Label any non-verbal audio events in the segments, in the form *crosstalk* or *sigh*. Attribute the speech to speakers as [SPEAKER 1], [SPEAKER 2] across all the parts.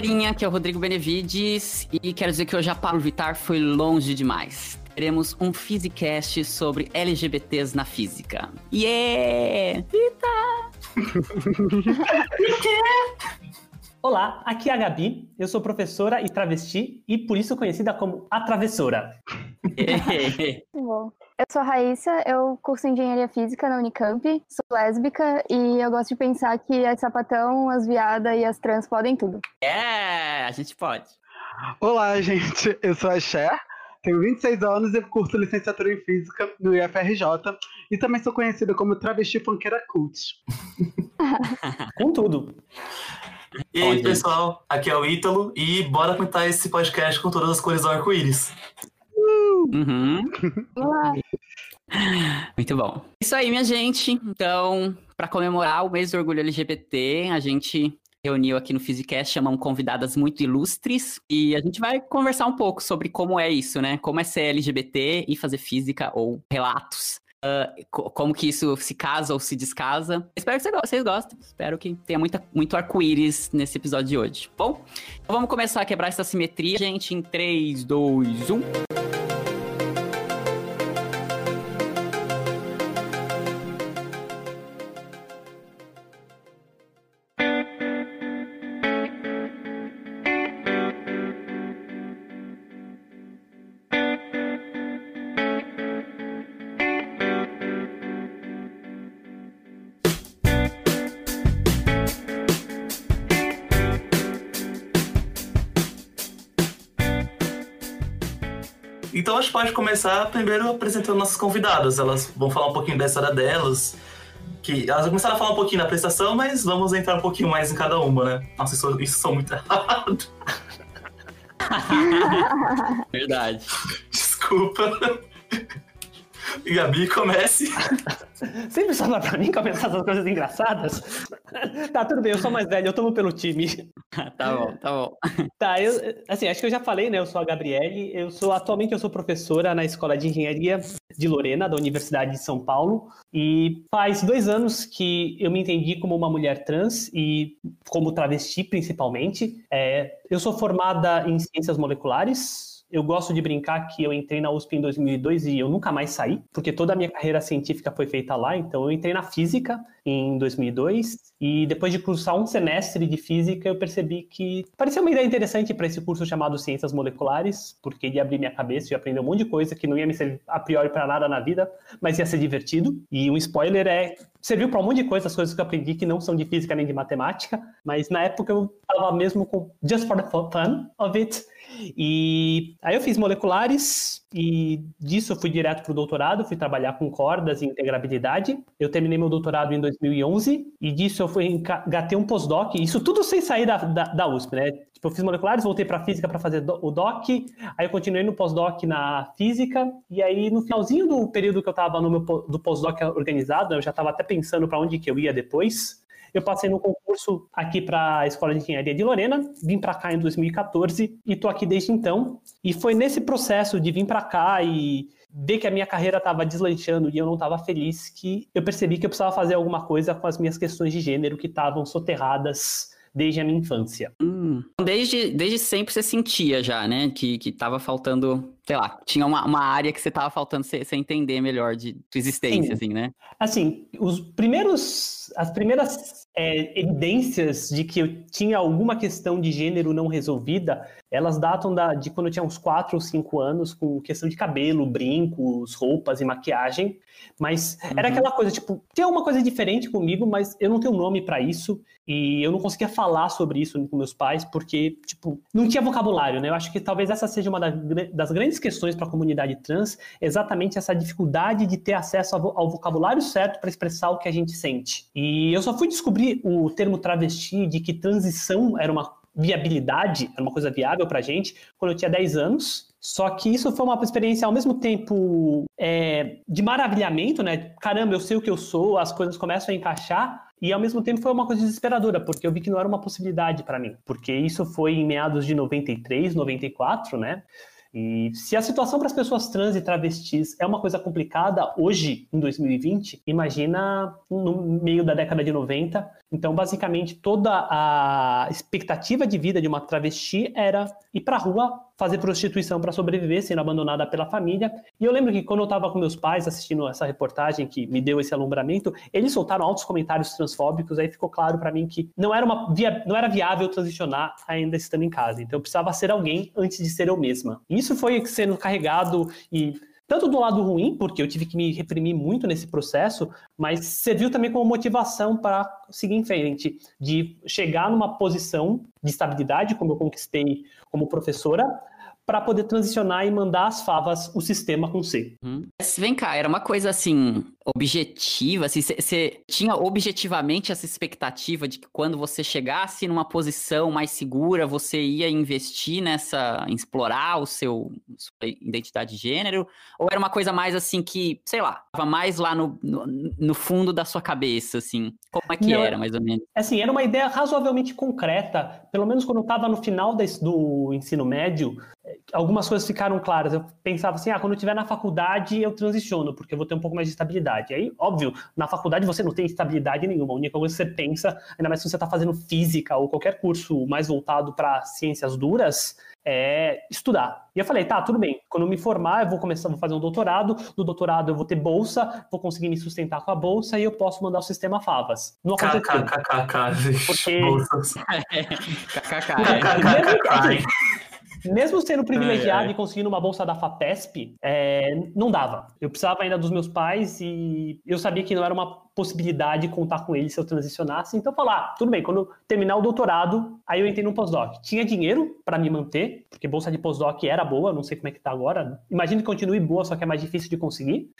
[SPEAKER 1] galerinha, aqui é o Rodrigo Benevides e quero dizer que hoje a Pablo Vitar foi longe demais. Teremos um Physicast sobre LGBTs na física. Yeah! Vitar! *laughs*
[SPEAKER 2] Olá, aqui é a Gabi, eu sou professora e travesti e por isso conhecida como a travessora. *laughs*
[SPEAKER 3] Bom, eu sou a Raíssa, eu curso Engenharia Física na Unicamp, sou lésbica e eu gosto de pensar que as sapatão, as viadas e as trans podem tudo.
[SPEAKER 1] É, a gente pode.
[SPEAKER 4] Olá, *laughs* gente, eu sou a Cher, tenho 26 anos e curso licenciatura em Física no IFRJ e também sou conhecida como travesti funkeira cult. *laughs*
[SPEAKER 2] Com tudo.
[SPEAKER 5] E aí, pessoal, aqui é o Ítalo e bora comentar esse podcast com todas as cores do arco-íris.
[SPEAKER 1] Uhum. *laughs* Muito bom. Isso aí, minha gente. Então, para comemorar o mês do orgulho LGBT, a gente reuniu aqui no Physicast, chamamos convidadas muito ilustres e a gente vai conversar um pouco sobre como é isso, né? Como é ser LGBT e fazer física ou relatos Uh, como que isso se casa ou se descasa. Espero que vocês gostem. Espero que tenha muita, muito arco-íris nesse episódio de hoje. Bom, então vamos começar a quebrar essa simetria, gente, em 3, 2, 1.
[SPEAKER 5] Gente pode começar primeiro apresentando nossas convidadas. Elas vão falar um pouquinho da história delas. Que elas começaram a falar um pouquinho na apresentação, mas vamos entrar um pouquinho mais em cada uma, né? Nossa, isso, isso sou muito errado. *laughs*
[SPEAKER 1] Verdade.
[SPEAKER 5] Desculpa. Gabi, comece. *laughs*
[SPEAKER 2] Sempre sobra pra mim começar essas coisas engraçadas? *laughs* tá, tudo bem, eu sou mais velho, eu tomo pelo time. *laughs*
[SPEAKER 1] tá bom, tá bom.
[SPEAKER 2] Tá, eu, assim, acho que eu já falei, né? Eu sou a Gabriele, eu sou, atualmente eu sou professora na Escola de Engenharia de Lorena, da Universidade de São Paulo, e faz dois anos que eu me entendi como uma mulher trans e como travesti, principalmente. É, eu sou formada em ciências moleculares, eu gosto de brincar que eu entrei na USP em 2002 e eu nunca mais saí, porque toda a minha carreira científica foi feita lá. Então, eu entrei na física em 2002 e depois de cursar um semestre de física, eu percebi que parecia uma ideia interessante para esse curso chamado Ciências Moleculares, porque ia abrir minha cabeça e aprender um monte de coisa que não ia me servir a priori para nada na vida, mas ia ser divertido. E um spoiler é serviu para um monte de coisas, as coisas que eu aprendi que não são de física nem de matemática, mas na época eu estava mesmo com just for the fun of it. E aí eu fiz moleculares e disso eu fui direto para o doutorado, fui trabalhar com cordas e integrabilidade. Eu terminei meu doutorado em 2011 e disso eu fui engatei um pós-doc, isso tudo sem sair da, da, da USP, né? Tipo, eu fiz moleculares, voltei para física para fazer o doc, aí eu continuei no pós-doc na física, e aí no finalzinho do período que eu estava no meu do pós-doc organizado, eu já estava até pensando para onde que eu ia depois. Eu passei no concurso aqui para a Escola de Engenharia de Lorena, vim para cá em 2014 e estou aqui desde então. E foi nesse processo de vir para cá e ver que a minha carreira estava deslanchando e eu não estava feliz que eu percebi que eu precisava fazer alguma coisa com as minhas questões de gênero que estavam soterradas desde a minha infância.
[SPEAKER 1] Hum, desde, desde sempre você sentia já, né? Que, que tava faltando, sei lá, tinha uma, uma área que você tava faltando você, entender melhor de sua existência, Sim. assim, né?
[SPEAKER 2] Assim, os primeiros, as primeiras é, evidências de que eu tinha alguma questão de gênero não resolvida, elas datam da, de quando eu tinha uns 4 ou 5 anos, com questão de cabelo, brincos, roupas e maquiagem. Mas uhum. era aquela coisa, tipo, tem alguma coisa diferente comigo, mas eu não tenho nome para isso. E eu não conseguia falar sobre isso com meus pais, porque, tipo, não tinha vocabulário, né? Eu acho que talvez essa seja uma das grandes questões para a comunidade trans, exatamente essa dificuldade de ter acesso ao vocabulário certo para expressar o que a gente sente. E eu só fui descobrir o termo travesti, de que transição era uma viabilidade, era uma coisa viável pra gente, quando eu tinha 10 anos. Só que isso foi uma experiência ao mesmo tempo é, de maravilhamento, né? Caramba, eu sei o que eu sou, as coisas começam a encaixar, e ao mesmo tempo foi uma coisa desesperadora, porque eu vi que não era uma possibilidade para mim. Porque isso foi em meados de 93, 94, né? E se a situação para as pessoas trans e travestis é uma coisa complicada hoje, em 2020, imagina no meio da década de 90, Então, basicamente, toda a expectativa de vida de uma travesti era ir pra rua fazer prostituição para sobreviver, sendo abandonada pela família. E eu lembro que quando eu estava com meus pais assistindo essa reportagem que me deu esse alumbramento, eles soltaram altos comentários transfóbicos, aí ficou claro para mim que não era, uma via, não era viável transicionar ainda estando em casa. Então eu precisava ser alguém antes de ser eu mesma. E isso foi sendo carregado e tanto do lado ruim, porque eu tive que me reprimir muito nesse processo, mas serviu também como motivação para seguir em frente, de chegar numa posição de estabilidade, como eu conquistei como professora, para poder transicionar e mandar as favas o sistema com C.
[SPEAKER 1] Uhum. Vem cá, era uma coisa assim, objetiva, assim, você tinha objetivamente essa expectativa de que quando você chegasse numa posição mais segura, você ia investir nessa, em explorar o seu sua identidade de gênero? Ou era uma coisa mais assim que, sei lá, estava mais lá no, no, no, fundo da sua cabeça, assim? Como é que Não, era, mais ou menos?
[SPEAKER 2] Assim, era uma ideia razoavelmente concreta, pelo menos quando eu estava no final do ensino médio, algumas coisas ficaram claras. Eu pensava assim, ah, quando eu estiver na faculdade eu transiciono, porque eu vou ter um pouco mais de estabilidade. Aí, óbvio, na faculdade você não tem estabilidade nenhuma. A única coisa que você pensa, ainda mais se você está fazendo física ou qualquer curso mais voltado para ciências duras, é estudar. E eu falei, tá, tudo bem. Quando eu me formar, eu vou começar, vou fazer um doutorado. No doutorado eu vou ter bolsa, vou conseguir me sustentar com a bolsa e eu posso mandar o sistema Favas.
[SPEAKER 5] Não aconteceu. KKKK, *laughs*
[SPEAKER 2] porque... Bolsas. *laughs* KKKK. Mesmo sendo privilegiado ai, ai. e conseguindo uma bolsa da FAPESP, é, não dava. Eu precisava ainda dos meus pais e eu sabia que não era uma possibilidade de contar com eles se eu transicionasse. Então, falar, ah, tudo bem, quando terminar o doutorado, aí eu entrei no pós-doc. Tinha dinheiro para me manter, porque bolsa de pós-doc era boa, não sei como é que tá agora. Imagino que continue boa, só que é mais difícil de conseguir.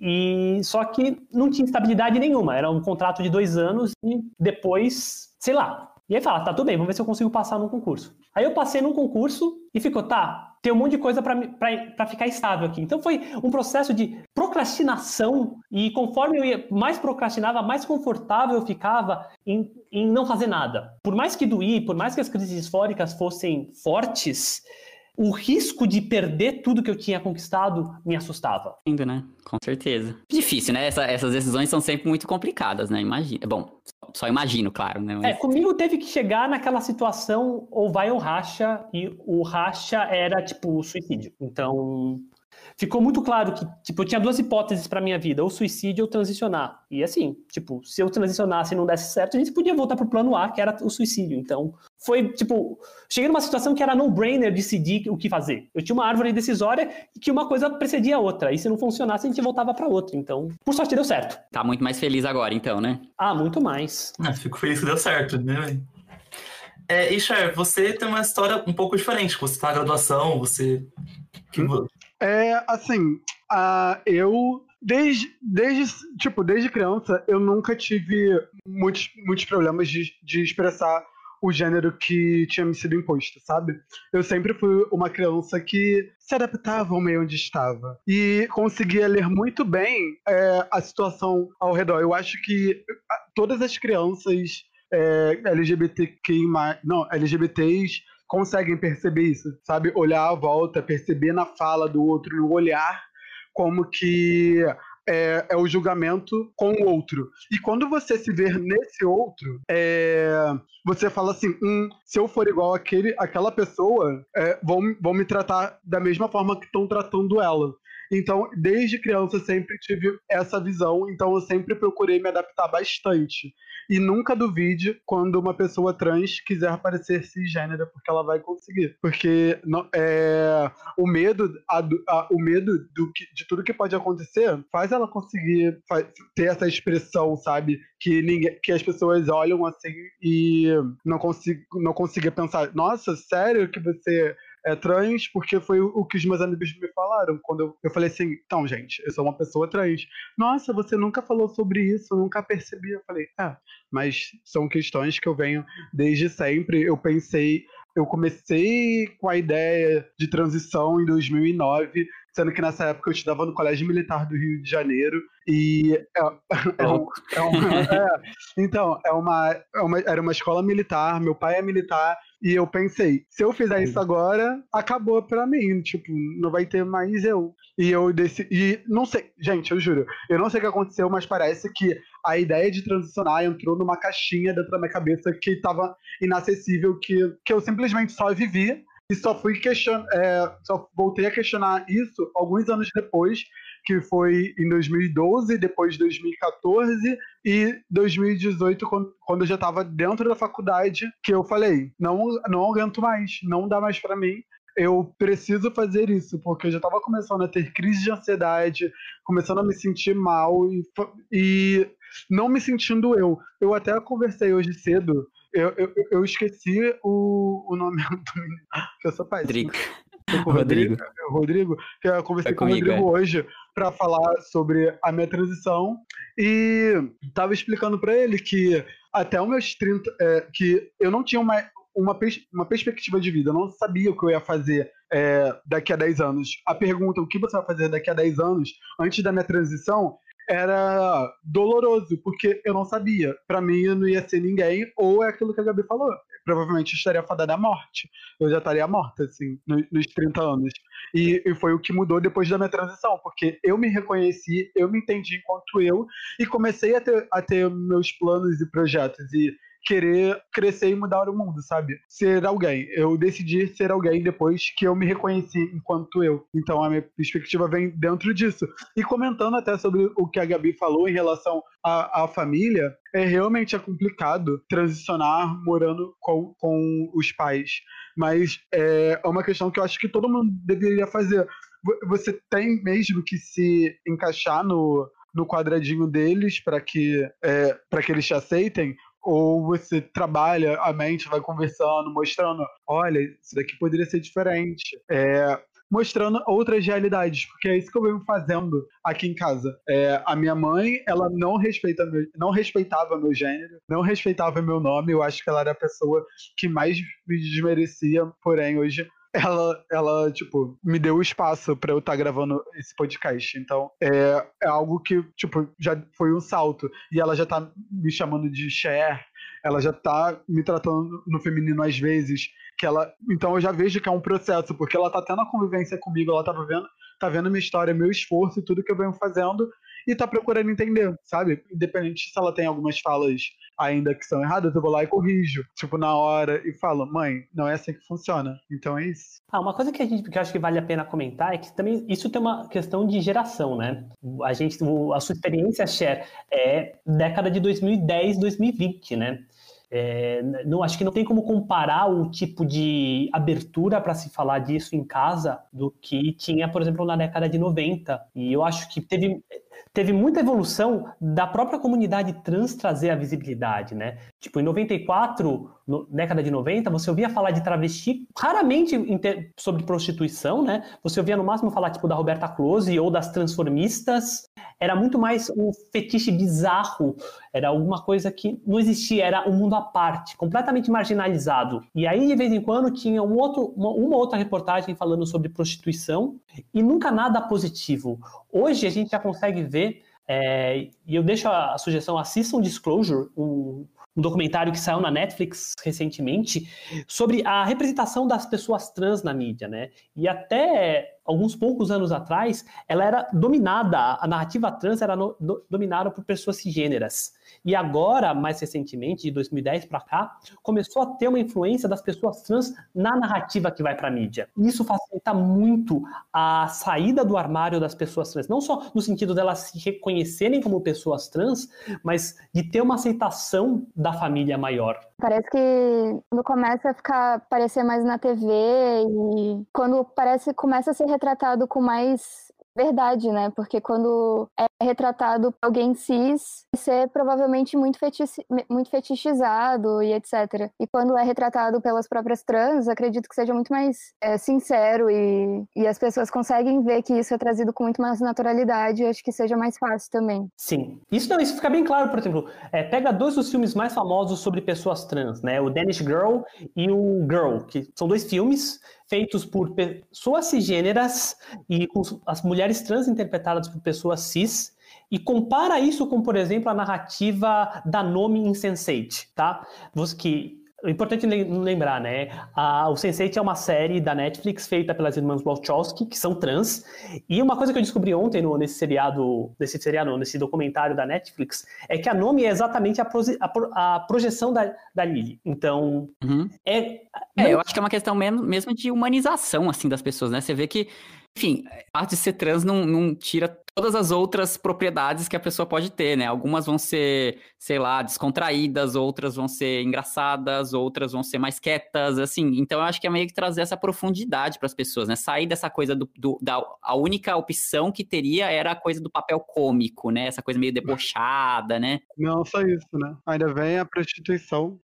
[SPEAKER 2] E só que não tinha estabilidade nenhuma. Era um contrato de dois anos e depois, sei lá, e aí fala, tá, tudo bem, vamos ver se eu consigo passar num concurso. Aí eu passei num concurso e ficou, tá, tem um monte de coisa para ficar estável aqui. Então foi um processo de procrastinação e conforme eu ia, mais procrastinava, mais confortável eu ficava em, em não fazer nada. Por mais que doía, por mais que as crises disfóricas fossem fortes, o risco de perder tudo que eu tinha conquistado me assustava.
[SPEAKER 1] Indo, né? Com certeza. Difícil, né? Essa, essas decisões são sempre muito complicadas, né? Imagina. Bom, só imagino, claro, né?
[SPEAKER 2] Mas... É, comigo teve que chegar naquela situação ou vai ou racha, e o racha era, tipo, suicídio. Então, ficou muito claro que, tipo, eu tinha duas hipóteses para minha vida, ou suicídio ou transicionar. E assim, tipo, se eu transicionasse e não desse certo, a gente podia voltar pro plano A, que era o suicídio. Então, foi, tipo, cheguei numa situação que era no-brainer decidir o que fazer. Eu tinha uma árvore decisória e que uma coisa precedia a outra. E se não funcionasse, a gente voltava para outra. Então, por sorte deu certo.
[SPEAKER 1] Tá muito mais feliz agora, então, né?
[SPEAKER 2] Ah, muito mais.
[SPEAKER 5] Ah, fico feliz que deu certo, né, é, e Cher, você tem uma história um pouco diferente. Você tá na graduação, você.
[SPEAKER 4] É, assim, uh, eu desde, desde, tipo, desde criança, eu nunca tive muitos, muitos problemas de, de expressar o gênero que tinha me sido imposto, sabe? Eu sempre fui uma criança que se adaptava ao meio onde estava e conseguia ler muito bem é, a situação ao redor. Eu acho que todas as crianças é, LGBTQI+, não, LGBTs conseguem perceber isso, sabe? Olhar à volta, perceber na fala do outro, no olhar, como que é, é, o julgamento com o outro. E quando você se vê nesse outro, é, você fala assim: hum, se eu for igual àquele, àquela pessoa, é, vão, vão me tratar da mesma forma que estão tratando ela. Então, desde criança, eu sempre tive essa visão, então eu sempre procurei me adaptar bastante. E nunca duvide quando uma pessoa trans quiser parecer cisgênera, porque ela vai conseguir. Porque é, o medo, a, a, o medo do que, de tudo que pode acontecer faz ela conseguir faz, ter essa expressão, sabe? Que, ninguém, que as pessoas olham assim e não consigam não consiga pensar, nossa, sério que você é trans porque foi o que os meus amigos me falaram. Quando eu, eu falei assim, então, gente, eu sou uma pessoa trans. Nossa, você nunca falou sobre isso, nunca percebi. Eu falei, é, mas são questões que eu venho desde sempre. Eu pensei, eu comecei com a ideia de transição em 2009, sendo que nessa época eu estudava no Colégio Militar do Rio de Janeiro e é, é, um, é uma, é, então é uma, é uma, era uma escola militar, meu pai é militar e eu pensei, se eu fizer isso agora, acabou pra mim. Tipo, não vai ter mais eu. E eu decidi. Não sei, gente, eu juro. Eu não sei o que aconteceu, mas parece que a ideia de transicionar entrou numa caixinha dentro da minha cabeça que estava inacessível, que, que eu simplesmente só vivi e só fui questionar, é, só voltei a questionar isso alguns anos depois, que foi em 2012, depois 2014 e 2018, quando, eu já estava dentro da faculdade, que eu falei, não, não aguento mais, não dá mais para mim, eu preciso fazer isso, porque eu já estava começando a ter crise de ansiedade, começando a me sentir mal e, e não me sentindo eu. Eu até conversei hoje cedo, eu, eu, eu esqueci o, o nome *laughs* do menino, que eu sou pai.
[SPEAKER 1] Rodrigo.
[SPEAKER 4] Rodrigo. Rodrigo, que eu conversei é com o Rodrigo é. hoje para falar sobre a minha transição e tava explicando para ele que até os meus 30, é, que eu não tinha uma, uma, uma perspectiva de vida. Eu não sabia o que eu ia fazer é, daqui a 10 anos. A pergunta, o que você vai fazer daqui a 10 anos, antes da minha transição, era doloroso, porque eu não sabia. Para mim, eu não ia ser ninguém, ou é aquilo que a Gabi falou. Provavelmente estaria fadada à morte. Eu já estaria morta, assim, nos 30 anos. E, e, foi o que mudou depois da minha transição, porque eu me reconheci, eu me entendi enquanto eu, e comecei a ter, a ter meus planos e projetos. E querer crescer e mudar o mundo, sabe? Ser alguém. Eu decidi ser alguém depois que eu me reconheci enquanto eu. Então a minha perspectiva vem dentro disso. E comentando até sobre o que a Gabi falou em relação à, à família, é realmente é complicado transicionar morando com, com os pais. Mas é uma questão que eu acho que todo mundo deveria fazer. Você tem mesmo que se encaixar no, no quadradinho deles para que, é, que eles te aceitem? Ou você trabalha a mente, vai conversando, mostrando, olha, isso daqui poderia ser diferente. É, mostrando outras realidades, porque é isso que eu venho fazendo aqui em casa. É, a minha mãe, ela não, respeita meu, não respeitava meu gênero, não respeitava meu nome, eu acho que ela era a pessoa que mais me desmerecia, porém hoje ela, ela tipo, me deu o espaço para eu estar tá gravando esse podcast. Então, é, é algo que, tipo, já foi um salto. E ela já tá me chamando de Cher, ela já tá me tratando no feminino às vezes. Que ela, então eu já vejo que é um processo, porque ela tá tendo a convivência comigo, ela tá vendo, tá vendo minha história, meu esforço e tudo que eu venho fazendo e tá procurando entender, sabe? Independente se ela tem algumas falas ainda que são erradas, eu vou lá e corrijo, tipo, na hora, e falo, mãe, não é assim que funciona. Então é isso.
[SPEAKER 2] Ah, uma coisa que a gente que eu acho que vale a pena comentar é que também isso tem uma questão de geração, né? A gente, a sua experiência, Cher, é década de 2010, 2020, né? É, não acho que não tem como comparar o tipo de abertura para se falar disso em casa do que tinha, por exemplo, na década de 90. E eu acho que teve teve muita evolução da própria comunidade trans trazer a visibilidade, né? Tipo, em 94, no, década de 90, você ouvia falar de travesti, raramente sobre prostituição, né? Você ouvia no máximo falar, tipo, da Roberta Close ou das transformistas. Era muito mais um fetiche bizarro, era alguma coisa que não existia, era um mundo à parte, completamente marginalizado. E aí, de vez em quando, tinha um outro, uma, uma outra reportagem falando sobre prostituição e nunca nada positivo. Hoje a gente já consegue ver, é, e eu deixo a, a sugestão, assistam Disclosure, um, um documentário que saiu na Netflix recentemente sobre a representação das pessoas trans na mídia, né? E até alguns poucos anos atrás, ela era dominada, a narrativa trans era no, do, dominada por pessoas cisgêneras. E agora, mais recentemente, de 2010 para cá, começou a ter uma influência das pessoas trans na narrativa que vai para a mídia. Isso facilita muito a saída do armário das pessoas trans, não só no sentido delas se reconhecerem como pessoas trans, mas de ter uma aceitação da família maior.
[SPEAKER 3] Parece que quando começa a ficar parecer mais na TV e quando parece começa a ser retratado com mais verdade, né? Porque quando é retratado alguém cis, ser provavelmente muito, fetiche, muito fetichizado e etc. E quando é retratado pelas próprias trans, acredito que seja muito mais é, sincero e, e as pessoas conseguem ver que isso é trazido com muito mais naturalidade acho que seja mais fácil também.
[SPEAKER 2] Sim. Isso não, isso fica bem claro, por exemplo, é, pega dois dos filmes mais famosos sobre pessoas trans, né? O Danish Girl e o Girl, que são dois filmes feitos por pessoas cisgêneras e com as mulheres trans interpretadas por pessoas cis, e compara isso com, por exemplo, a narrativa da Nome Insensate, tá? Que É importante lembrar, né? A, o Sense8 é uma série da Netflix feita pelas irmãs Wachowski, que são trans. E uma coisa que eu descobri ontem no, nesse seriado, nesse seriado, nesse documentário da Netflix, é que a nome é exatamente a, a, a projeção da, da Lily. Então,
[SPEAKER 1] uhum. é, é. eu acho que é uma questão mesmo, mesmo de humanização, assim, das pessoas, né? Você vê que enfim, a parte de ser trans não, não tira todas as outras propriedades que a pessoa pode ter, né? Algumas vão ser, sei lá, descontraídas, outras vão ser engraçadas, outras vão ser mais quietas, assim. Então eu acho que é meio que trazer essa profundidade para as pessoas, né? Sair dessa coisa do, do, da a única opção que teria era a coisa do papel cômico, né? Essa coisa meio debochada, né?
[SPEAKER 4] Não só isso, né? Ainda vem a prostituição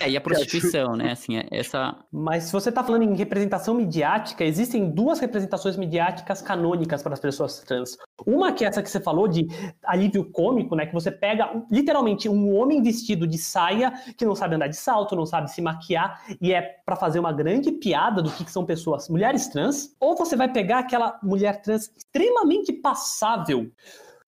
[SPEAKER 1] é, e a *laughs* prostituição, né? Assim, é essa.
[SPEAKER 2] Mas se você está falando em representação midiática, existem duas representações midiáticas canônicas para as pessoas trans. Uma que é essa que você falou de alívio cômico, né? Que você pega literalmente um homem vestido de saia que não sabe andar de salto, não sabe se maquiar e é para fazer uma grande piada do que são pessoas, mulheres trans. Ou você vai pegar aquela mulher trans extremamente passável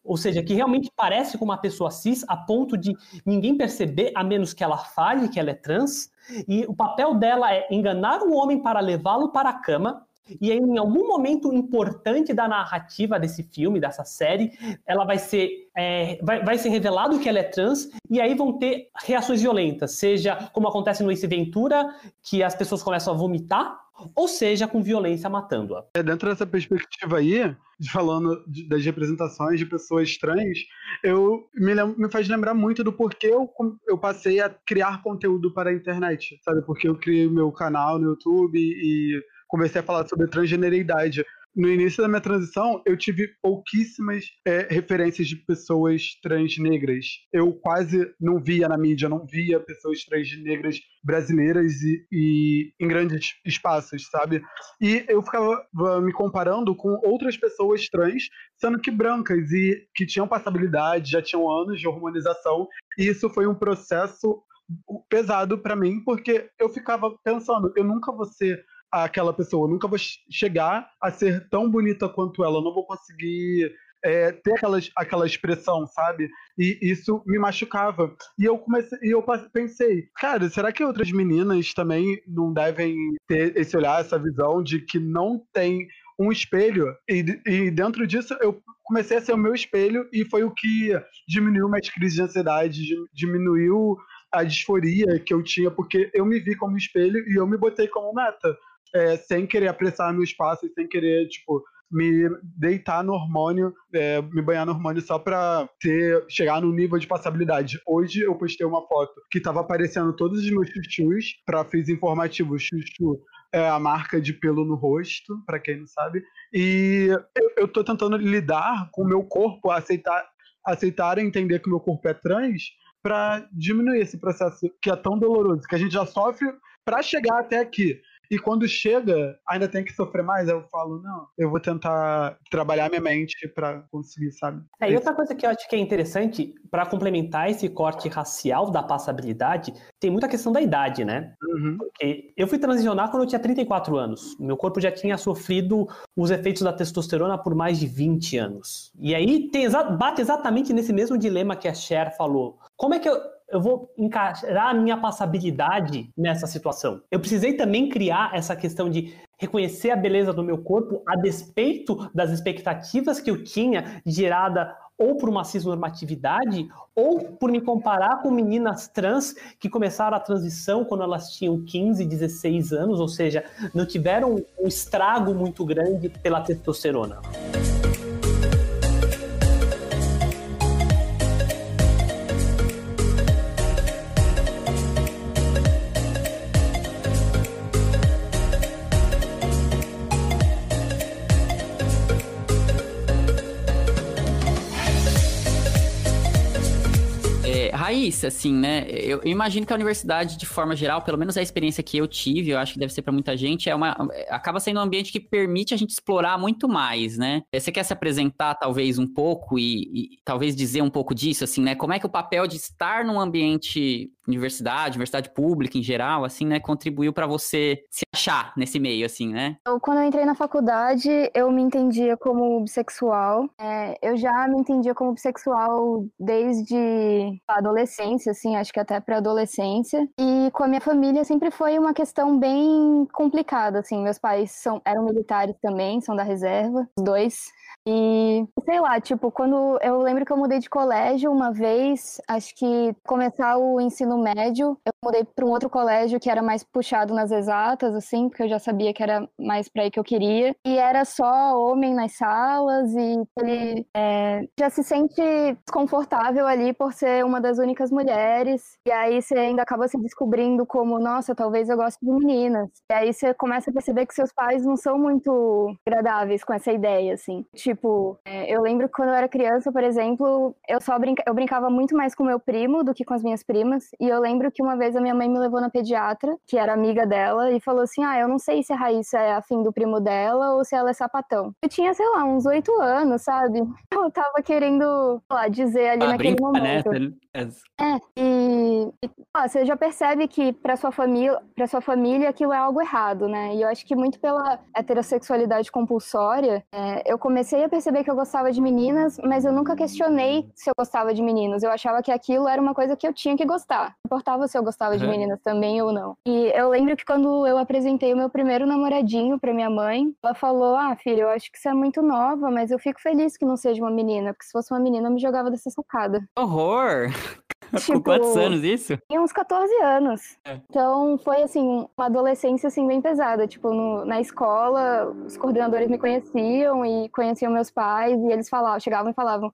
[SPEAKER 2] ou seja, que realmente parece com uma pessoa cis a ponto de ninguém perceber, a menos que ela fale que ela é trans, e o papel dela é enganar o homem para levá-lo para a cama, e aí, em algum momento importante da narrativa desse filme, dessa série, ela vai ser, é, vai, vai ser revelado que ela é trans, e aí vão ter reações violentas, seja como acontece no Ace Ventura, que as pessoas começam a vomitar, ou seja, com violência matando-a.
[SPEAKER 4] É, dentro dessa perspectiva aí, falando de, das representações de pessoas trans, eu me, me, faz lembrar muito do porquê eu, eu passei a criar conteúdo para a internet, sabe? Porque eu criei meu canal no YouTube e comecei a falar sobre transgeneridade no início da minha transição, eu tive pouquíssimas é, referências de pessoas trans negras. Eu quase não via na mídia, não via pessoas trans negras brasileiras e, e em grandes espaços, sabe? E eu ficava me comparando com outras pessoas trans, sendo que brancas e que tinham passabilidade, já tinham anos de hormonização. E isso foi um processo pesado para mim, porque eu ficava pensando, eu nunca vou ser aquela pessoa. Eu nunca vou chegar a ser tão bonita quanto ela. Eu não vou conseguir é, ter aquela, aquela expressão, sabe? E isso me machucava. E eu comecei, e eu pensei, cara, será que outras meninas também não devem ter esse olhar, essa visão de que não tem um espelho? E, e dentro disso eu comecei a ser o meu espelho e foi o que diminuiu minhas crises de ansiedade, diminuiu a disforia que eu tinha, porque eu me vi como espelho e eu me botei como meta é, sem querer apressar meu espaço e sem querer, tipo, me deitar no hormônio, é, me banhar no hormônio só pra ter, chegar no nível de passabilidade. Hoje eu postei uma foto que tava aparecendo todos os meus chuchus pra fins informativos. Chuchu é a marca de pelo no rosto, para quem não sabe. E eu, eu tô tentando lidar com o meu corpo, aceitar, aceitar entender que o meu corpo é trans, para diminuir esse processo que é tão doloroso, que a gente já sofre para chegar até aqui. E quando chega, ainda tem que sofrer mais. Eu falo, não, eu vou tentar trabalhar minha mente para conseguir, sabe?
[SPEAKER 2] É, e outra coisa que eu acho que é interessante, para complementar esse corte racial da passabilidade, tem muita questão da idade, né? Uhum. Porque eu fui transicionar quando eu tinha 34 anos. Meu corpo já tinha sofrido os efeitos da testosterona por mais de 20 anos. E aí tem, bate exatamente nesse mesmo dilema que a Cher falou. Como é que eu, eu vou encaixar a minha passabilidade nessa situação. Eu precisei também criar essa questão de reconhecer a beleza do meu corpo a despeito das expectativas que eu tinha gerada ou por uma cisnormatividade ou por me comparar com meninas trans que começaram a transição quando elas tinham 15, 16 anos, ou seja, não tiveram um estrago muito grande pela testosterona.
[SPEAKER 1] Raíssa, assim, né? Eu, imagino que a universidade, de forma geral, pelo menos a experiência que eu tive, eu acho que deve ser para muita gente, é uma, acaba sendo um ambiente que permite a gente explorar muito mais, né? Você quer se apresentar, talvez, um pouco e, e talvez dizer um pouco disso, assim, né? Como é que o papel de estar num ambiente universidade, universidade pública em geral, assim, né, contribuiu para você se achar nesse meio, assim, né?
[SPEAKER 3] Eu, quando eu entrei na faculdade, eu me entendia como bissexual. É, eu já me entendia como bissexual desde a adolescência adolescência, assim, acho que até para adolescência. E com a minha família sempre foi uma questão bem complicada, assim. Meus pais são, eram militares também, são da reserva, os dois. E, sei lá, tipo, quando eu lembro que eu mudei de colégio uma vez, acho que começar o ensino médio, eu mudei para um outro colégio que era mais puxado nas exatas, assim, porque eu já sabia que era mais para aí que eu queria. E era só homem nas salas e ele é, já se sente desconfortável ali por ser uma das únicas mulheres. E aí você ainda acaba se descobrindo como, nossa, talvez eu goste de meninas. E aí você começa a perceber que seus pais não são muito agradáveis com essa ideia, assim. Tipo, Tipo, é, eu lembro que quando eu era criança, por exemplo, eu só brinca... eu brincava muito mais com meu primo do que com as minhas primas. E eu lembro que uma vez a minha mãe me levou na pediatra, que era amiga dela, e falou assim: Ah, eu não sei se a Raíssa é afim do primo dela ou se ela é sapatão. Eu tinha, sei lá, uns oito anos, sabe? *laughs* Eu tava querendo, sei lá, dizer ali ah, naquele brinca, né? momento. Né? É, e, e ó, você já percebe que para sua família, para sua família aquilo é algo errado, né? E eu acho que muito pela heterossexualidade compulsória, é, eu comecei a perceber que eu gostava de meninas, mas eu nunca questionei se eu gostava de meninos. Eu achava que aquilo era uma coisa que eu tinha que gostar. Não importava se eu gostava uhum. de meninas também ou não. E eu lembro que quando eu apresentei o meu primeiro namoradinho para minha mãe, ela falou: "Ah, filha, eu acho que você é muito nova, mas eu fico feliz que não seja uma menina, porque se fosse uma menina eu me jogava dessa socada".
[SPEAKER 1] Horror. *laughs* Tipo, Com quantos anos isso?
[SPEAKER 3] Tinha uns 14 anos. É. Então foi assim, uma adolescência assim bem pesada. Tipo, no, na escola, os coordenadores me conheciam e conheciam meus pais, e eles falavam, chegavam e falavam.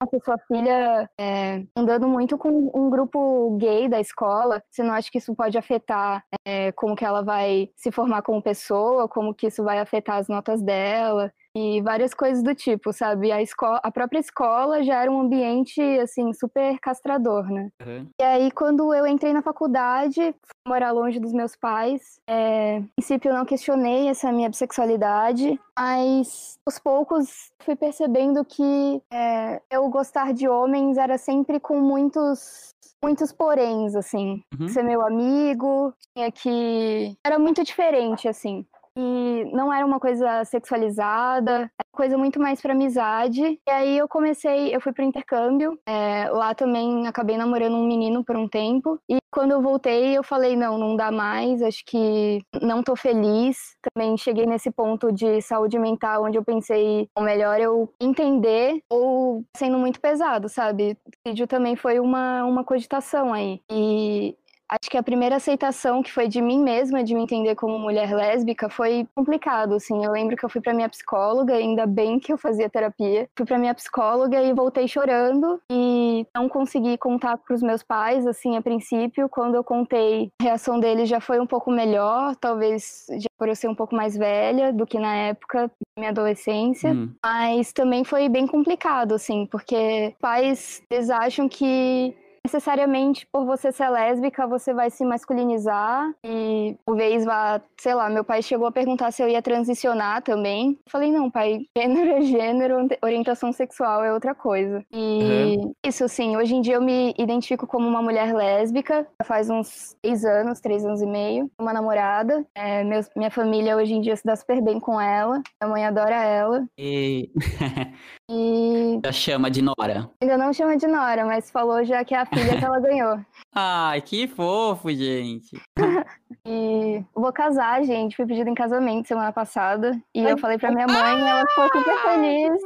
[SPEAKER 3] Nossa, sua filha é, andando muito com um grupo gay da escola, você não acha que isso pode afetar é, como que ela vai se formar como pessoa, como que isso vai afetar as notas dela? E várias coisas do tipo, sabe? A, escola, a própria escola já era um ambiente, assim, super castrador, né? Uhum. E aí, quando eu entrei na faculdade, fui morar longe dos meus pais, é, em princípio eu não questionei essa minha bissexualidade, mas aos poucos fui percebendo que é, eu gostar de homens era sempre com muitos muitos poréns, assim. Uhum. Ser meu amigo, tinha que. Era muito diferente, assim e não era uma coisa sexualizada, era coisa muito mais para amizade. E aí eu comecei, eu fui pro intercâmbio, é, lá também acabei namorando um menino por um tempo. E quando eu voltei, eu falei: não, não dá mais, acho que não tô feliz. Também cheguei nesse ponto de saúde mental onde eu pensei: o melhor eu entender ou sendo muito pesado, sabe? O vídeo também foi uma, uma cogitação aí. E Acho que a primeira aceitação que foi de mim mesma, de me entender como mulher lésbica, foi complicado, assim. Eu lembro que eu fui para minha psicóloga, ainda bem que eu fazia terapia. Fui para minha psicóloga e voltei chorando e não consegui contar para os meus pais, assim, a princípio. Quando eu contei, a reação deles já foi um pouco melhor, talvez já por eu ser um pouco mais velha do que na época da minha adolescência. Hum. Mas também foi bem complicado, assim, porque pais, eles acham que necessariamente por você ser lésbica, você vai se masculinizar e talvez vá, sei lá, meu pai chegou a perguntar se eu ia transicionar também. Falei, não, pai, gênero é gênero, orientação sexual é outra coisa. E uhum. isso, assim, hoje em dia eu me identifico como uma mulher lésbica, faz uns três anos, três anos e meio, uma namorada. É, minha família hoje em dia se dá super bem com ela, minha mãe adora ela.
[SPEAKER 1] E... *laughs* e... Já chama de Nora.
[SPEAKER 3] Ainda não chama de Nora, mas falou já que é a filha que ela ganhou. *laughs*
[SPEAKER 1] Ai, que fofo, gente. *laughs*
[SPEAKER 3] e vou casar, gente. Fui pedido em casamento semana passada. E Ai, eu falei pra minha mãe e ela ficou super feliz.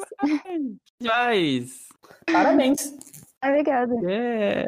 [SPEAKER 1] Mas...
[SPEAKER 2] Parabéns.
[SPEAKER 3] Obrigada.
[SPEAKER 1] É.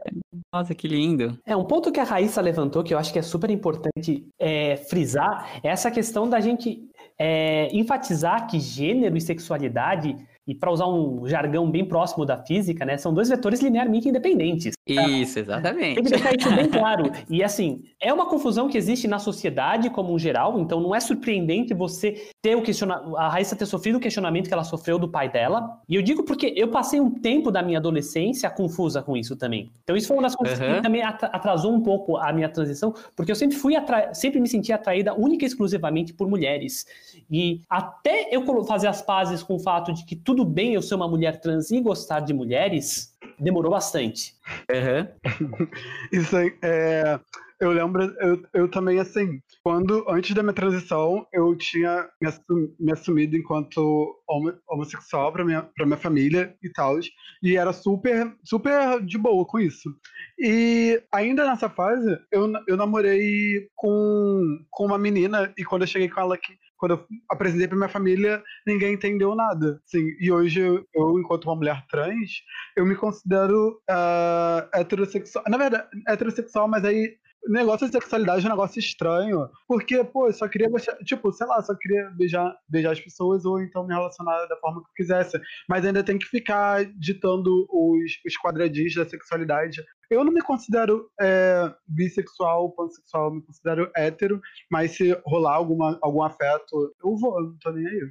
[SPEAKER 1] Nossa, que lindo.
[SPEAKER 2] É, um ponto que a Raíssa levantou, que eu acho que é super importante é, frisar, é essa questão da gente é, enfatizar que gênero e sexualidade e para usar um jargão bem próximo da física, né, são dois vetores linearmente independentes.
[SPEAKER 1] Tá? Isso, exatamente.
[SPEAKER 2] Tem que deixar isso bem claro. E assim, é uma confusão que existe na sociedade como um geral, então não é surpreendente você ter o questionamento, a Raíssa ter sofrido o questionamento que ela sofreu do pai dela. E eu digo porque eu passei um tempo da minha adolescência confusa com isso também. Então isso foi uma das coisas uhum. que também atrasou um pouco a minha transição, porque eu sempre fui atra... sempre me senti atraída única e exclusivamente por mulheres. E até eu fazer as pazes com o fato de que tudo bem eu ser uma mulher trans e gostar de mulheres, demorou bastante.
[SPEAKER 1] Uhum. *laughs*
[SPEAKER 4] Isso aí, é, eu lembro, eu, eu também, assim, quando, antes da minha transição, eu tinha me, assum, me assumido enquanto homo, homossexual pra minha, pra minha família e tal, e era super, super de boa com isso. E ainda nessa fase, eu, eu namorei com, com uma menina, e quando eu cheguei com ela aqui, quando eu apresentei pra minha família, ninguém entendeu nada. Assim, e hoje, eu, enquanto uma mulher trans, eu me considero uh, heterossexual. Na verdade, heterossexual, mas aí negócio de sexualidade é um negócio estranho. Porque, pô, eu só queria, tipo, sei lá, só queria beijar, beijar as pessoas ou então me relacionar da forma que eu quisesse. Mas ainda tem que ficar ditando os, os quadradinhos da sexualidade. Eu não me considero é, bissexual, pansexual, eu me considero hétero, mas se rolar alguma, algum afeto, eu vou, eu não tô nem aí.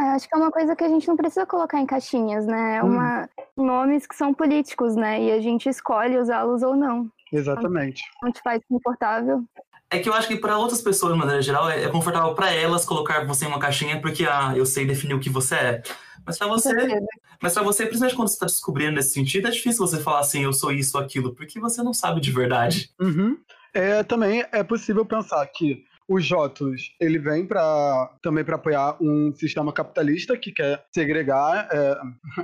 [SPEAKER 3] É, acho que é uma coisa que a gente não precisa colocar em caixinhas, né? É uma, hum. Nomes que são políticos, né? E a gente escolhe usá-los ou não.
[SPEAKER 4] Exatamente.
[SPEAKER 3] Não te faz confortável.
[SPEAKER 5] É que eu acho que para outras pessoas, de maneira geral, é, confortável para elas colocar você em uma caixinha porque, ah, eu sei definir o que você é. Mas para você, mas para você, principalmente quando você está descobrindo nesse sentido, é difícil você falar assim, eu sou isso ou aquilo, porque você não sabe de verdade.
[SPEAKER 4] Uhum. É, também é possível pensar que o Jotos, ele vem para também para apoiar um sistema capitalista que quer segregar é,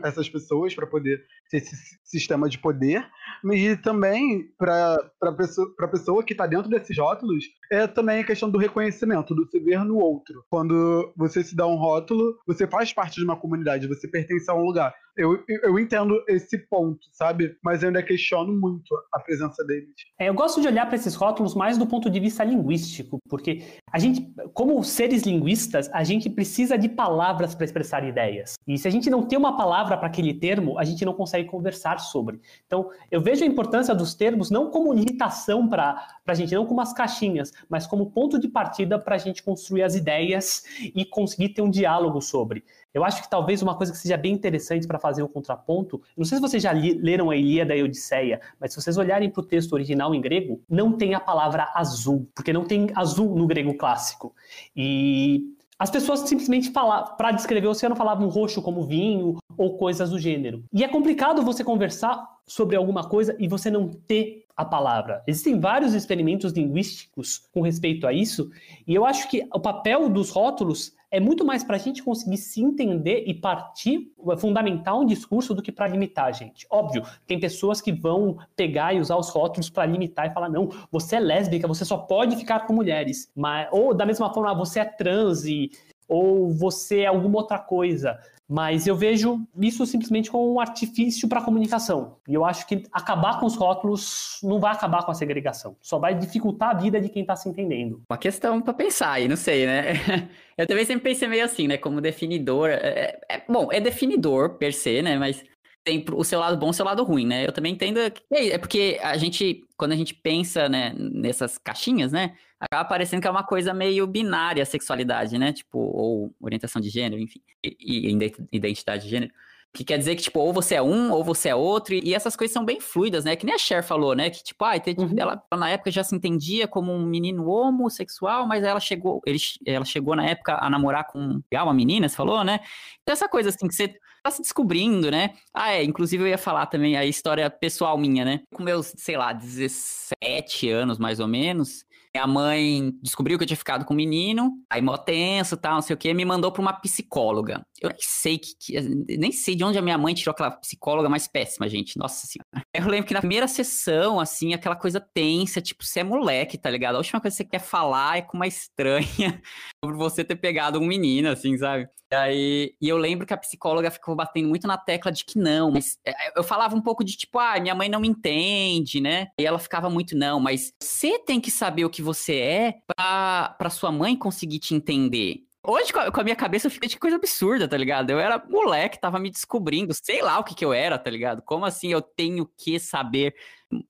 [SPEAKER 4] *laughs* essas pessoas para poder ter esse sistema de poder. E também para a pessoa, pessoa que está dentro desses rótulos, é também a questão do reconhecimento, do se ver no outro. Quando você se dá um rótulo, você faz parte de uma comunidade, você pertence a um lugar. Eu, eu entendo esse ponto, sabe? Mas eu ainda questiono muito a presença deles.
[SPEAKER 2] É, eu gosto de olhar para esses rótulos mais do ponto de vista linguístico, porque a gente, como seres linguistas, a gente precisa de palavras para expressar ideias. E se a gente não tem uma palavra para aquele termo, a gente não consegue conversar sobre. Então, eu vejo a importância dos termos não como limitação para a gente, não como as caixinhas, mas como ponto de partida para a gente construir as ideias e conseguir ter um diálogo sobre. Eu acho que talvez uma coisa que seja bem interessante para fazer um contraponto, não sei se vocês já leram a Ilíada e a Odisseia, mas se vocês olharem para o texto original em grego, não tem a palavra azul, porque não tem azul no grego clássico. E as pessoas simplesmente para descrever o oceano, falavam roxo como vinho ou coisas do gênero. E é complicado você conversar sobre alguma coisa e você não ter a palavra. Existem vários experimentos linguísticos com respeito a isso, e eu acho que o papel dos rótulos é muito mais para a gente conseguir se entender e partir, é fundamentar um discurso do que para limitar a gente. Óbvio, tem pessoas que vão pegar e usar os rótulos para limitar e falar: não, você é lésbica, você só pode ficar com mulheres. Mas, ou da mesma forma, você é trans e, ou você é alguma outra coisa. Mas eu vejo isso simplesmente como um artifício para a comunicação. E eu acho que acabar com os rótulos não vai acabar com a segregação. Só vai dificultar a vida de quem está se entendendo.
[SPEAKER 1] Uma questão para pensar aí, não sei, né? *laughs* Eu também sempre pensei meio assim, né? Como definidor. É, é, é, bom, é definidor per se, né? Mas tem o seu lado bom e o seu lado ruim, né? Eu também entendo que é, porque a gente, quando a gente pensa, né, nessas caixinhas, né, acaba parecendo que é uma coisa meio binária a sexualidade, né? Tipo, ou orientação de gênero, enfim, e, e identidade de gênero. Que quer dizer que, tipo, ou você é um, ou você é outro, e essas coisas são bem fluidas, né? Que nem a Cher falou, né? Que, tipo, ah, uhum. ela na época já se entendia como um menino homossexual, mas ela chegou, ele, ela chegou na época a namorar com uma menina, você falou, né? Então, essa coisa assim que você tá se descobrindo, né? Ah, é, inclusive eu ia falar também a história pessoal minha, né? Com meus, sei lá, 17 anos mais ou menos, minha mãe descobriu que eu tinha ficado com um menino, aí mó tenso, tal, não sei o que, me mandou pra uma psicóloga. Eu nem sei que, que, nem sei de onde a minha mãe tirou aquela psicóloga mais péssima, gente. Nossa senhora. *laughs* Eu lembro que na primeira sessão, assim, aquela coisa tensa, tipo, você é moleque, tá ligado? A última coisa que você quer falar é com uma estranha sobre você ter pegado um menino, assim, sabe? E aí, e eu lembro que a psicóloga ficou batendo muito na tecla de que não, mas é, eu falava um pouco de tipo, ah, minha mãe não me entende, né? E ela ficava muito, não, mas você tem que saber o que você é pra, pra sua mãe conseguir te entender. Hoje, com a, minha cabeça, eu fiquei de coisa absurda, tá ligado? Eu era moleque, tava me descobrindo, sei lá o que que eu era, tá ligado? Como assim eu tenho que saber?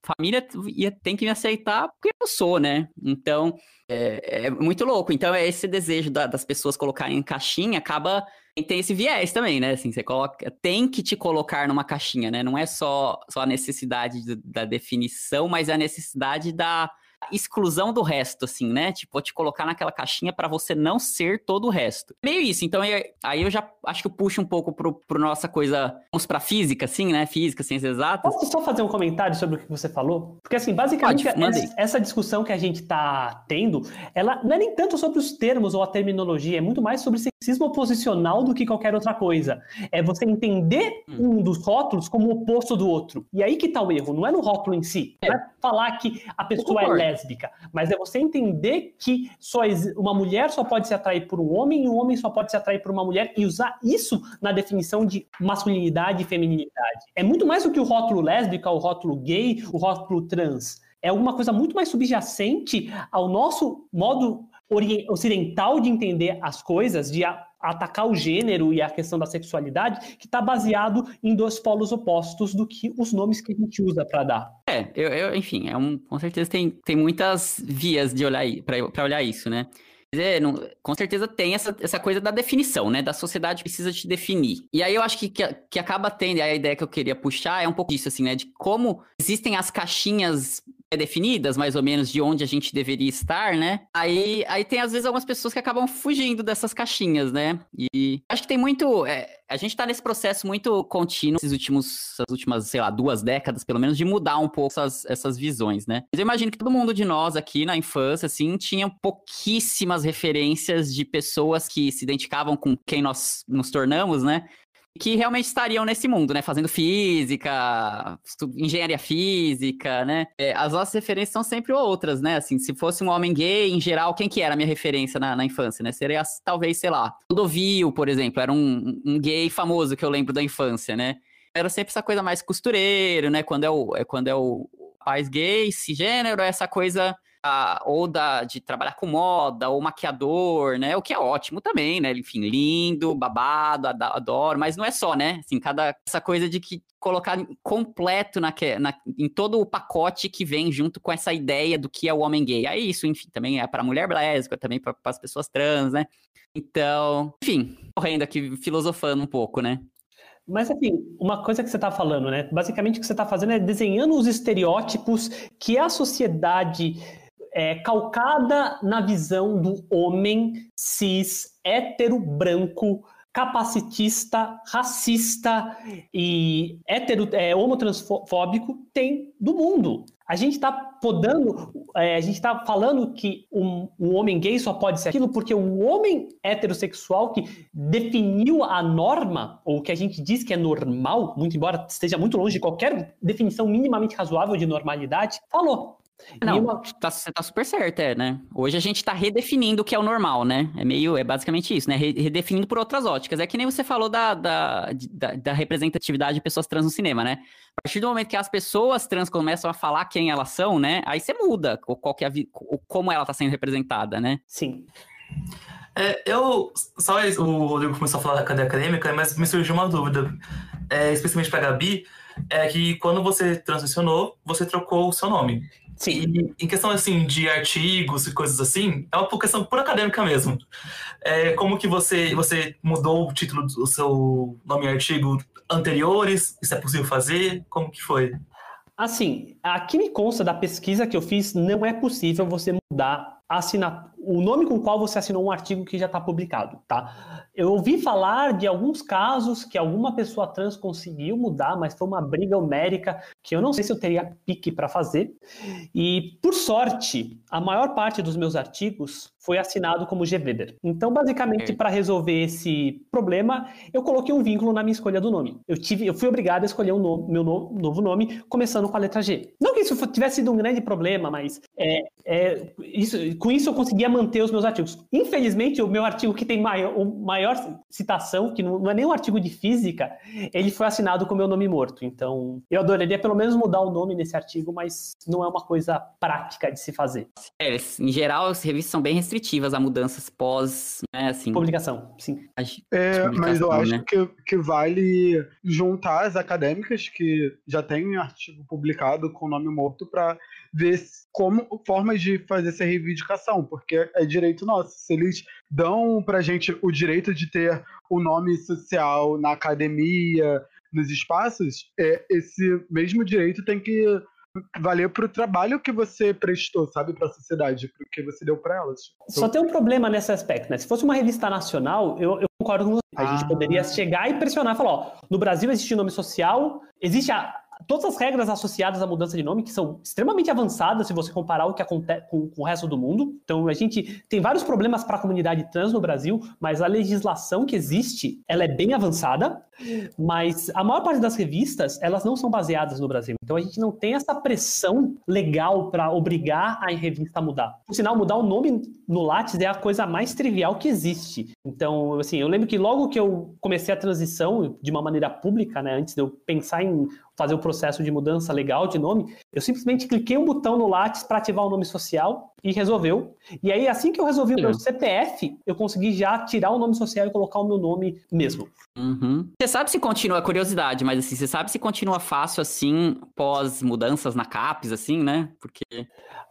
[SPEAKER 1] Família ia, tem que me aceitar porque eu sou, né? Então, é, é muito louco. Então, é esse desejo da, das pessoas colocarem em caixinha, acaba tem esse viés também, né? Assim, você coloca, tem que te colocar numa caixinha, né? Não é só, só a necessidade da definição, mas a necessidade da, exclusão do resto, assim, né? Tipo, vou te colocar naquela caixinha para você não ser todo o resto. Meio isso. Então, aí eu já acho que eu puxo um pouco pro, pro nossa coisa, vamos pra física, assim, né? Física, ciências exatas.
[SPEAKER 2] Posso só fazer um comentário sobre o que você falou? Porque, assim, basicamente, Pode, essa, essa, discussão que a gente tá tendo, ela não é nem tanto sobre os termos ou a terminologia, é muito mais sobre sexismo posicional do que qualquer outra coisa. É você entender hum. um dos rótulos como o oposto do outro. E aí que tá o erro, não é no rótulo em si. É. É falar que a pessoa é lésbica, mas é você entender que só uma mulher só pode se atrair por um homem e um homem só pode se atrair por uma mulher e usar isso na definição de masculinidade e feminilidade. É muito mais do que o rótulo lésbica, o rótulo gay, o rótulo trans. É alguma coisa muito mais subjacente ao nosso modo ocidental de entender as coisas, de atacar o gênero e a questão da sexualidade, que está baseado em dois polos opostos do que os nomes que a gente usa para dar.
[SPEAKER 1] É, eu, eu, enfim, é um, com certeza tem, tem muitas vias de olhar para olhar isso, né? É, não, com certeza tem essa, essa coisa da definição, né? Da sociedade precisa te definir. E aí eu acho que, que, que acaba tendo, a ideia que eu queria puxar é um pouco disso, assim, né? De como existem as caixinhas definidas, mais ou menos, de onde a gente deveria estar, né? Aí, aí tem, às vezes, algumas pessoas que acabam fugindo dessas caixinhas, né? E acho que tem muito. É, a gente tá nesse processo muito contínuo, esses últimos, essas últimas, sei lá, duas décadas, pelo menos, de mudar um pouco essas, essas visões, né? Mas eu imagino que todo mundo de nós aqui na infância, assim, tinha pouquíssimas referências de pessoas que se identificavam com quem nós nos tornamos, né? Que realmente estariam nesse mundo, né? Fazendo física, engenharia física, né? É, as nossas referências são sempre outras, né? Assim, se fosse um homem gay, em geral, quem que era a minha referência na, na infância, né? Seria, talvez, sei lá, Clodovil, por exemplo, era um, um gay famoso que eu lembro da infância, né? Era sempre essa coisa mais costureiro, né? Quando é o, é, quando é o pais gay, cisgênero, é essa coisa ou da, de trabalhar com moda, ou maquiador, né? O que é ótimo também, né? Enfim, lindo, babado, adoro, mas não é só, né? Assim, cada essa coisa de que colocar completo na, na, em todo o pacote que vem junto com essa ideia do que é o homem gay. Aí isso, enfim, também é para mulher lésbica, também para as pessoas trans, né? Então, enfim, correndo aqui, filosofando um pouco, né?
[SPEAKER 2] Mas assim, uma coisa que você está falando, né? Basicamente o que você está fazendo é desenhando os estereótipos que a sociedade é, calcada na visão do homem cis, hétero, branco, capacitista, racista e hétero, é, homotransfóbico tem do mundo. A gente está podando, é, a gente está falando que um, um, homem gay só pode ser aquilo porque um homem heterossexual que definiu a norma, ou que a gente diz que é normal, muito embora esteja muito longe de qualquer definição minimamente razoável de normalidade, falou.
[SPEAKER 1] Não, uma... tá, você tá super certo, é, né? Hoje a gente tá redefinindo o que é o normal, né? É meio, é basicamente isso, né? Redefinindo por outras óticas. É que nem você falou da, da, da, da representatividade de pessoas trans no cinema, né? A partir do momento que as pessoas trans começam a falar quem elas são, né? Aí você muda qual que é a, como ela tá sendo representada, né?
[SPEAKER 2] Sim.
[SPEAKER 5] É, eu. Só o Rodrigo começou a falar da cadeia acadêmica, mas me surgiu uma dúvida, é, especialmente para a Gabi, é que quando você transicionou, você trocou o seu nome. Sim. E em questão assim de artigos e coisas assim, é uma questão por acadêmica mesmo. É, como que você você mudou o título do seu nome em artigo anteriores? Isso é possível fazer? Como que foi?
[SPEAKER 2] Assim, aqui me consta da pesquisa que eu fiz, não é possível você mudar assina... o nome com o qual você assinou um artigo que já está publicado, tá? Eu ouvi falar de alguns casos que alguma pessoa trans conseguiu mudar, mas foi uma briga homérica que eu não sei se eu teria pique para fazer. E, por sorte, a maior parte dos meus artigos foi assinado como GVeder. Então, basicamente, para resolver esse problema, eu coloquei um vínculo na minha escolha do nome. Eu, tive, eu fui obrigado a escolher um no, meu no, novo nome, começando com a letra G. Não que isso tivesse sido um grande problema, mas é, é, isso, com isso eu conseguia manter os meus artigos. Infelizmente, o meu artigo que tem maior, maior citação, que não, é nem um artigo de física, ele foi assinado com o meu nome morto. Então, eu adoraria pelo menos mudar o nome nesse artigo, mas não é uma coisa prática de se fazer.
[SPEAKER 1] É, em geral, as revistas são bem restritivas a mudanças pós, né, assim...
[SPEAKER 2] Publicação, sim.
[SPEAKER 4] É, mas eu acho né? que, que vale juntar as acadêmicas que já têm artigo publicado com nome morto para ver como formas de fazer essa reivindicação, porque é direito nosso. Se eles dão pra gente o direito de ter o nome social na academia, nos espaços, é, esse mesmo direito tem que valer pro trabalho que você prestou, sabe, pra sociedade, pro que você deu pra elas.
[SPEAKER 2] Só tem um problema nesse aspecto, né? Se fosse uma revista nacional, eu, eu concordo com você. A gente
[SPEAKER 4] Ah.
[SPEAKER 2] poderia chegar e pressionar e falar, ó, no Brasil existe nome social, existe a- todas as regras associadas à mudança de nome, que são extremamente avançadas se você comparar o que acontece com, com o resto do mundo. Então, a gente tem vários problemas para a comunidade trans no Brasil, mas a legislação que existe, ela é bem avançada, mas a maior parte das revistas, elas não são baseadas no Brasil. Então, a gente não tem essa pressão legal para obrigar a revista a mudar. Por sinal, mudar o nome no Lattes é a coisa mais trivial que existe. Então, assim, eu lembro que logo que eu comecei a transição de uma maneira pública, né, antes de eu pensar em fazer o processo de mudança legal de nome, eu simplesmente cliquei um botão no Lattes para ativar o nome social e resolveu. E aí, assim que eu resolvi o meu. CPF, eu consegui já tirar o nome social e colocar o meu nome mesmo.
[SPEAKER 1] Uhum. Você sabe se continua, curiosidade, mas assim, você sabe se continua fácil assim, pós mudanças na CAPES, assim, né? Porque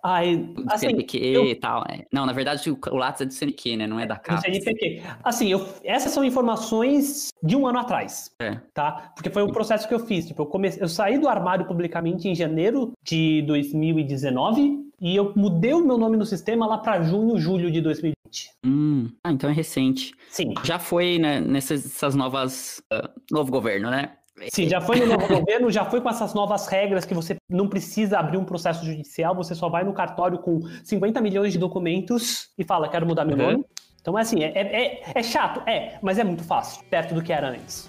[SPEAKER 2] Ai,
[SPEAKER 1] do
[SPEAKER 2] assim,
[SPEAKER 1] CNPq
[SPEAKER 2] eu-
[SPEAKER 1] e tal. é. Não, na verdade, o, Lattes é do CNQ, né? Não é da
[SPEAKER 2] do
[SPEAKER 1] CAPES.
[SPEAKER 2] CNPq. Assim, eu- essas são informações de um ano atrás.
[SPEAKER 1] É.
[SPEAKER 2] tá? Porque foi o processo que eu fiz. Tipo, eu, comecei, eu saí do armário publicamente em janeiro de 2019 e eu mudei o meu nome no sistema lá para junho, julho de 2020.
[SPEAKER 1] Hum. Ah, então é recente.
[SPEAKER 2] Sim.
[SPEAKER 1] Já foi, né, nessas essas novas. ah, novo governo, né?
[SPEAKER 2] Sim, já foi no novo governo, já foi com essas novas regras que você não precisa abrir um processo judicial, você só vai no cartório com 50 milhões de documentos e fala, quero mudar meu
[SPEAKER 1] Uhum.
[SPEAKER 2] nome. Então é assim, é, é, é- é chato, é, mas é muito fácil, perto do que era antes.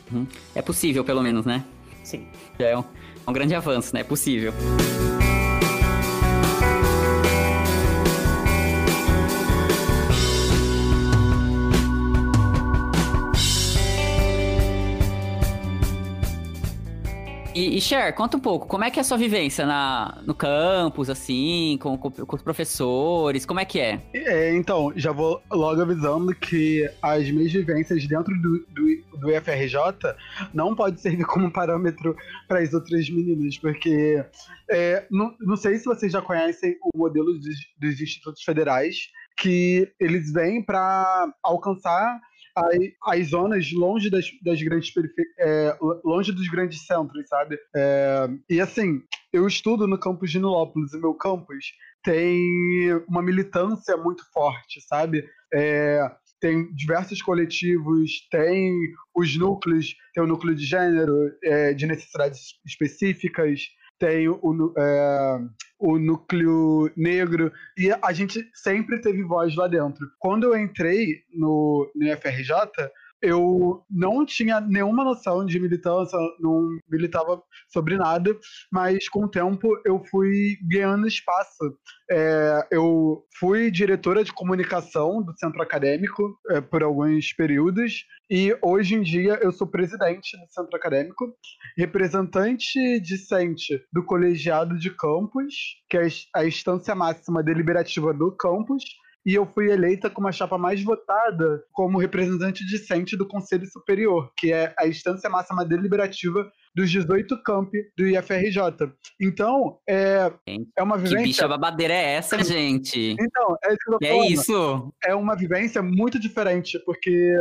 [SPEAKER 1] É possível, pelo menos, né?
[SPEAKER 2] Sim.
[SPEAKER 1] É um, é um grande avanço, né? É possível. E, e Cher, conta um pouco, como é que é a sua vivência na, no campus, assim, com, com, com os professores, como é que é?
[SPEAKER 4] É, então, já vou logo avisando que as minhas vivências dentro do, do, do IFRJ não pode servir como parâmetro para as outras meninas, porque é, não, não sei se vocês já conhecem o modelo dos, dos institutos federais, que eles vêm para alcançar as, as zonas longe das, das grandes é, longe dos grandes centros, sabe? É, e assim, eu estudo no campus de Nilópolis, o meu campus tem uma militância muito forte, sabe? É, tem diversos coletivos, tem os núcleos, tem o núcleo de gênero, é, de necessidades específicas, tem o, é, o núcleo negro, e a gente sempre teve voz lá dentro. Quando eu entrei no, no IFRJ, eu não tinha nenhuma noção de militância, não militava sobre nada, mas com o tempo eu fui ganhando espaço. É, eu fui diretora de comunicação do centro acadêmico é, por alguns períodos, e hoje em dia eu sou presidente do centro acadêmico, representante discente do colegiado de campus, que é a instância máxima deliberativa do campus, e eu fui eleita como a chapa mais votada como representante discente do Conselho Superior, que é a instância máxima deliberativa dos 18 campi do IFRJ. Então, é, é uma
[SPEAKER 1] Que
[SPEAKER 4] vivência.
[SPEAKER 1] bicha babadeira é essa, gente?
[SPEAKER 4] Então, é isso que eu
[SPEAKER 1] É isso?
[SPEAKER 4] É uma vivência muito diferente, porque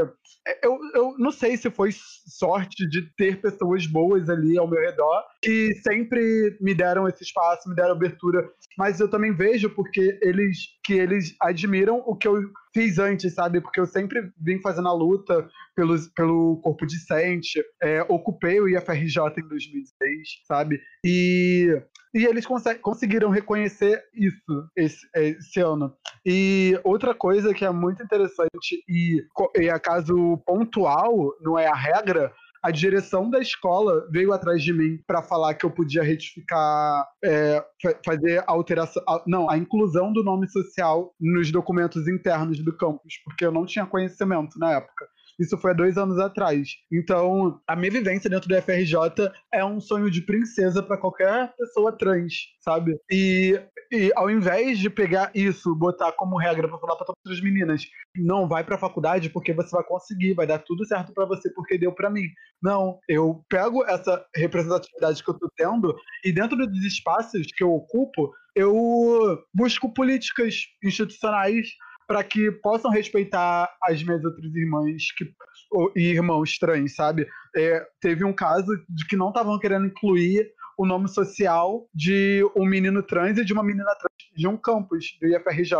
[SPEAKER 4] eu, eu não sei se foi sorte de ter pessoas boas ali ao meu redor que sempre me deram esse espaço, me deram abertura, mas eu também vejo porque eles que eles admiram o que eu fiz antes, sabe? Porque eu sempre vim fazendo a luta pelos, pelo corpo discente, é, ocupei o IFRJ em 2006, sabe? E, e eles conse- conseguiram reconhecer isso esse, esse ano. E outra coisa que é muito interessante e, e é caso pontual, não é a regra, a direção da escola veio atrás de mim para falar que eu podia retificar, é, fa- fazer a alteração, a- não, a inclusão do nome social nos documentos internos do campus, porque eu não tinha conhecimento na época. Isso foi há dois anos atrás. Então, a minha vivência dentro do FRJ é um sonho de princesa para qualquer pessoa trans, sabe? E, e ao invés de pegar isso, botar como regra para falar para todas as meninas, não vai para a faculdade porque você vai conseguir, vai dar tudo certo para você porque deu para mim. Não, eu pego essa representatividade que eu tô tendo e dentro dos espaços que eu ocupo, eu busco políticas institucionais para que possam respeitar as minhas outras irmãs que, ou- e irmãos trans, sabe? É, teve um caso de que não estavam querendo incluir o nome social de um menino trans e de uma menina trans de um campus do IFRJ.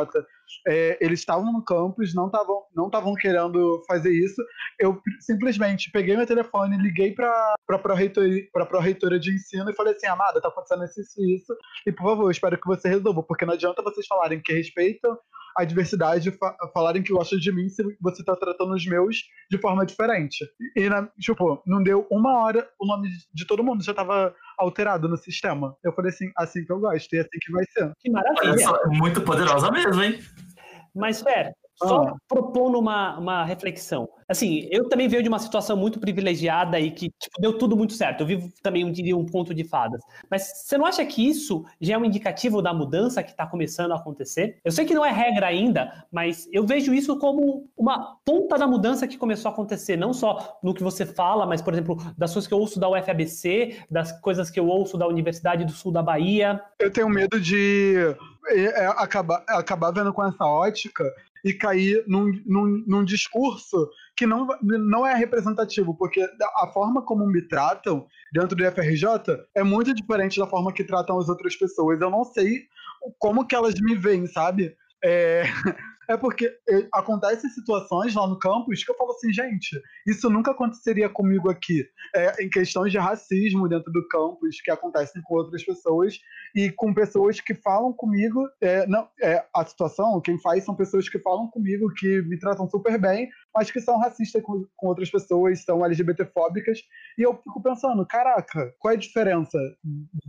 [SPEAKER 4] É, eles estavam no campus, não estavam não estavam querendo fazer isso. Eu simplesmente peguei meu telefone, liguei para a pró-reitora de ensino e falei assim: Amada, tá acontecendo isso, isso, isso, e por favor, espero que você resolva, porque não adianta vocês falarem que respeitam a diversidade, fa falarem que gostam de mim se você tá tratando os meus de forma diferente. E, na, tipo, não deu uma hora, o nome de todo mundo já tava alterado no sistema. Eu falei assim, assim que eu gosto, e assim que vai ser.
[SPEAKER 2] Que maravilha.
[SPEAKER 5] Olha só, muito poderosa mesmo, hein?
[SPEAKER 2] Mas, Fer, só ah. propondo uma, uma reflexão. Assim, eu também venho de uma situação muito privilegiada e que tipo, deu tudo muito certo. Eu vivo também, diria, um ponto de fadas. Mas você não acha que isso já é um indicativo da mudança que está começando a acontecer? Eu sei que não é regra ainda, mas eu vejo isso como uma ponta da mudança que começou a acontecer, não só no que você fala, mas, por exemplo, das coisas que eu ouço da UFABC, das coisas que eu ouço da Universidade do Sul da Bahia.
[SPEAKER 4] Eu tenho medo de é, é, acabar, acabar vendo com essa ótica e cair num, num, num discurso que não, não é representativo, porque a forma como me tratam dentro do FRJ é muito diferente da forma que tratam as outras pessoas. Eu não sei como que elas me veem, sabe? É, *laughs* é porque é, acontecem situações lá no campus que eu falo assim, gente, isso nunca aconteceria comigo aqui. É, em questões de racismo dentro do campus que acontecem com outras pessoas e com pessoas que falam comigo. É, não, é, a situação, quem faz são pessoas que falam comigo, que me tratam super bem, mas que são racistas com, com outras pessoas, são LGBTfóbicas. E eu fico pensando, caraca, qual é a diferença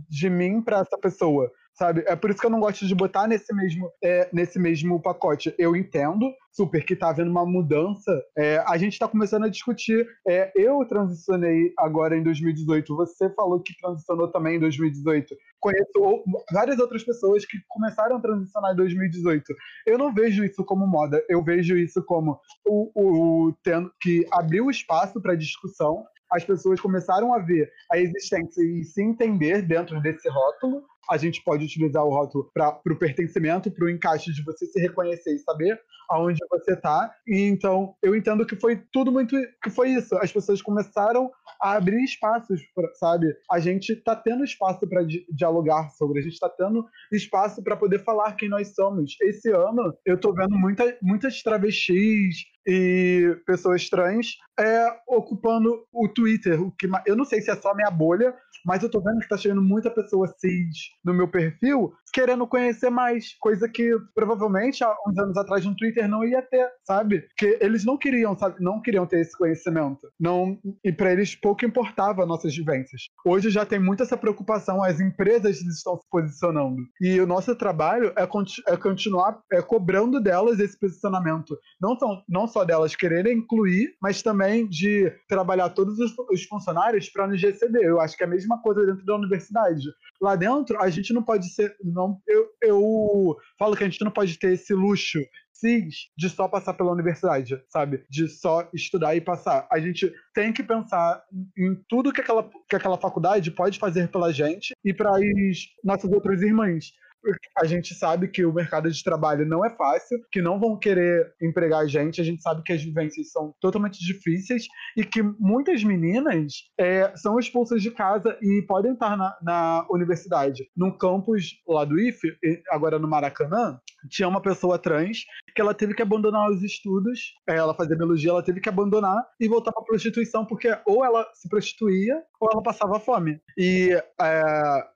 [SPEAKER 4] de mim para essa pessoa? Sabe? É por isso que eu não gosto de botar nesse mesmo, é, nesse mesmo pacote. Eu entendo super que tá havendo uma mudança. É, a gente está começando a discutir. É, eu transicionei agora em 2018. Você falou que transicionou também em 2018. Conheço várias outras pessoas que começaram a transicionar em 2018. Eu não vejo isso como moda. Eu vejo isso como o, o, o tendo que abriu espaço para discussão as pessoas começaram a ver a existência e se entender dentro desse rótulo a gente pode utilizar o rótulo para o pertencimento, para o encaixe de você se reconhecer e saber aonde você está. E então eu entendo que foi tudo muito que foi isso. As pessoas começaram a abrir espaços, sabe? A gente está tendo espaço para di dialogar sobre, a gente está tendo espaço para poder falar quem nós somos. Esse ano eu estou vendo muita, muitas travestis e pessoas trans é, ocupando o Twitter. O que, eu não sei se é só minha bolha, mas eu tô vendo que tá chegando muita pessoa cis no meu perfil querendo conhecer mais, coisa que provavelmente há uns anos atrás no Twitter não ia ter, sabe? Que eles não queriam, sabe? Não queriam ter esse conhecimento. Não, e para eles pouco importava nossas vivências. Hoje já tem muita essa preocupação, as empresas estão se posicionando. E o nosso trabalho é, é continuar é, cobrando delas esse posicionamento. Não, tão, não só delas quererem incluir, mas também de trabalhar todos os, os funcionários para nos receber. Eu acho que é a mesma coisa dentro da universidade. Lá dentro, a gente não pode ser. Não eu, eu falo que a gente não pode ter esse luxo cis de só passar pela universidade, sabe? De só estudar e passar. A gente tem que pensar em tudo que aquela, que aquela faculdade pode fazer pela gente e para as nossas outras irmãs a gente sabe que o mercado de trabalho não é fácil, que não vão querer empregar a gente, a gente sabe que as vivências são totalmente difíceis e que muitas meninas é, são expulsas de casa e podem estar na, na universidade. No campus lá do IFE, agora no Maracanã, tinha uma pessoa trans que ela teve que abandonar os estudos, é, ela fazia biologia, ela teve que abandonar e voltar para prostituição porque ou ela se prostituía ou ela passava fome. E é,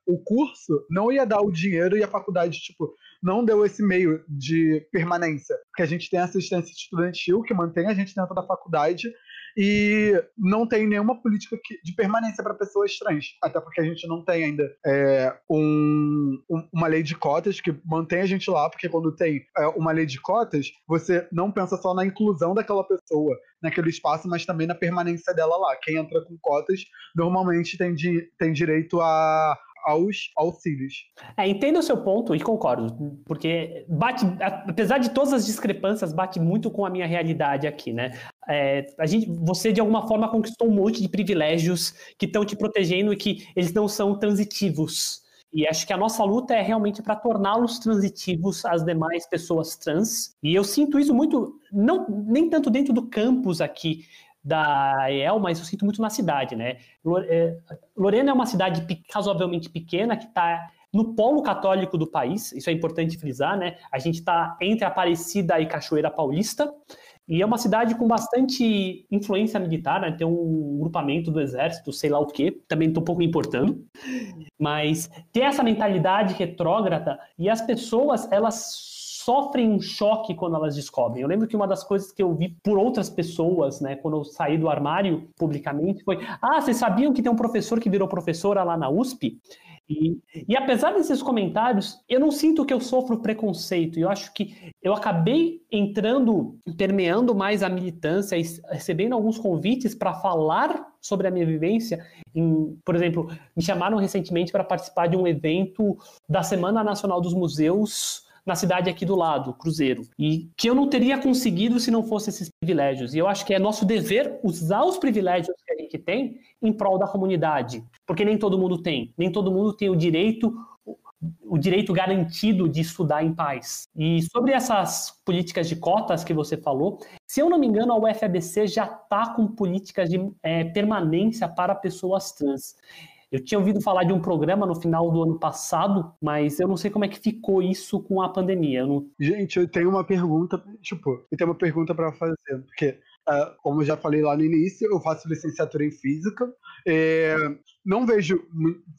[SPEAKER 4] o curso não ia dar o dinheiro e a faculdade, tipo, não deu esse meio de permanência. Porque a gente tem assistência estudantil que mantém a gente dentro da faculdade e não tem nenhuma política de permanência para pessoas trans, até porque a gente não tem ainda é, um, um, uma lei de cotas que mantém a gente lá, porque quando tem é, uma lei de cotas, você não pensa só na inclusão daquela pessoa naquele espaço, mas também na permanência dela lá. Quem entra com cotas normalmente tem, di tem direito a aos auxílios.
[SPEAKER 2] É, entendo o seu ponto e concordo, porque bate, apesar de todas as discrepâncias, bate muito com a minha realidade aqui, né? É, a gente, você de alguma forma conquistou um monte de privilégios que estão te protegendo e que eles não são transitivos. E acho que a nossa luta é realmente para torná-los transitivos às demais pessoas trans. E eu sinto isso muito, não nem tanto dentro do campus aqui, da EL, mas eu sinto muito na cidade, né? É, Lorena é uma cidade razoavelmente pequena que está no polo católico do país, isso é importante frisar, né? A gente está entre Aparecida e Cachoeira Paulista, e é uma cidade com bastante influência militar, né? Tem um grupamento do exército, sei lá o quê, também estou um pouco importando. Mas tem essa mentalidade retrógrada e as pessoas, elas sofrem um choque quando elas descobrem. Eu lembro que uma das coisas que eu vi por outras pessoas, né, quando eu saí do armário publicamente, foi: ah, vocês sabiam que tem um professor que virou professora lá na USP? E, e, apesar desses comentários, eu não sinto que eu sofro preconceito. Eu acho que eu acabei entrando, permeando mais a militância e recebendo alguns convites para falar sobre a minha vivência. Em, por exemplo, me chamaram recentemente para participar de um evento da Semana Nacional dos Museus na cidade aqui do lado, Cruzeiro, e que eu não teria conseguido se não fosse esses privilégios. E eu acho que é nosso dever usar os privilégios que a gente tem em prol da comunidade, porque nem todo mundo tem, nem todo mundo tem o direito o direito garantido de estudar em paz. E sobre essas políticas de cotas que você falou, se eu não me engano, a UFABC já está com políticas de é, permanência para pessoas trans. Eu tinha ouvido falar de um programa no final do ano passado, mas eu não sei como é que ficou isso com a pandemia. Eu não...
[SPEAKER 4] Gente, eu tenho uma pergunta, tipo, eu tenho uma pergunta para fazer, porque Uh, como eu já falei lá no início, eu faço licenciatura em física. É, não vejo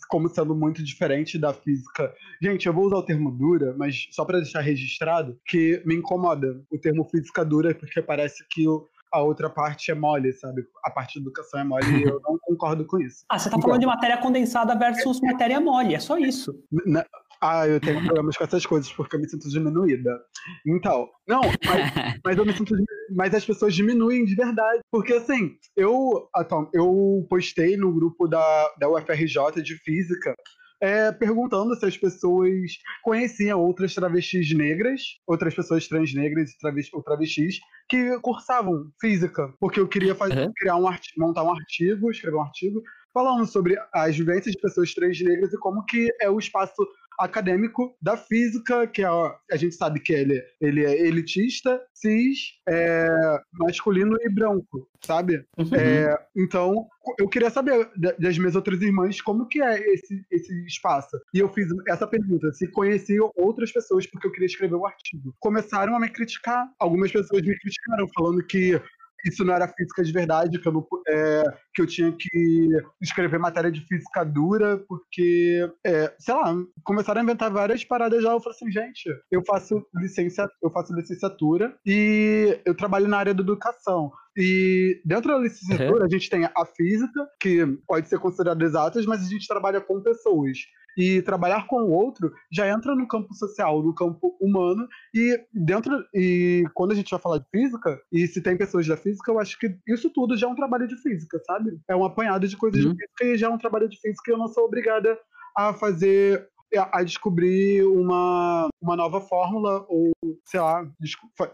[SPEAKER 4] como sendo muito diferente da física. Gente, eu vou usar o termo dura, mas só para deixar registrado, que me incomoda o termo física dura, porque parece que o, a outra parte é mole, sabe? A parte de educação é mole e eu *laughs* não concordo com isso.
[SPEAKER 2] Ah, você tá falando de matéria condensada versus matéria mole, é só isso.
[SPEAKER 4] Na, ah, eu tenho problemas com essas coisas porque eu me sinto diminuída. Então, não, mas, *laughs* mas eu me sinto. Mas as pessoas diminuem de verdade. Porque assim, eu, então, eu postei no grupo da, da UFRJ de física é, perguntando se as pessoas conheciam outras travestis negras, outras pessoas trans negras travestis, ou travestis que cursavam física, porque eu queria fazer, uhum. criar um artigo, montar um artigo, escrever um artigo falando sobre as vivências de pessoas trans negras e como que é o espaço acadêmico da física, que é, a gente sabe que ele, ele é elitista, cis, é, masculino e branco, sabe? Uhum. É, então, eu queria saber das minhas outras irmãs como que é esse, esse espaço. E eu fiz essa pergunta, se conheciam outras pessoas, porque eu queria escrever o artigo. Começaram a me criticar. Algumas pessoas me criticaram, falando que isso não era física de verdade, que eu, não, é, que eu tinha que escrever matéria de física dura, porque, é, sei lá, começaram a inventar várias paradas já. Eu falei assim, gente, eu faço, licencia, eu faço licenciatura e eu trabalho na área da educação. E dentro da licenciatura, a gente tem a física, que pode ser considerada exatas, mas a gente trabalha com pessoas. E trabalhar com o outro já entra no campo social, no campo humano. E dentro. E quando a gente vai falar de física, e se tem pessoas da física, eu acho que isso tudo já é um trabalho de física, sabe? É um apanhado de coisas uhum. de física e já é um trabalho de física e eu não sou obrigada a fazer a descobrir uma, uma nova fórmula ou, sei lá,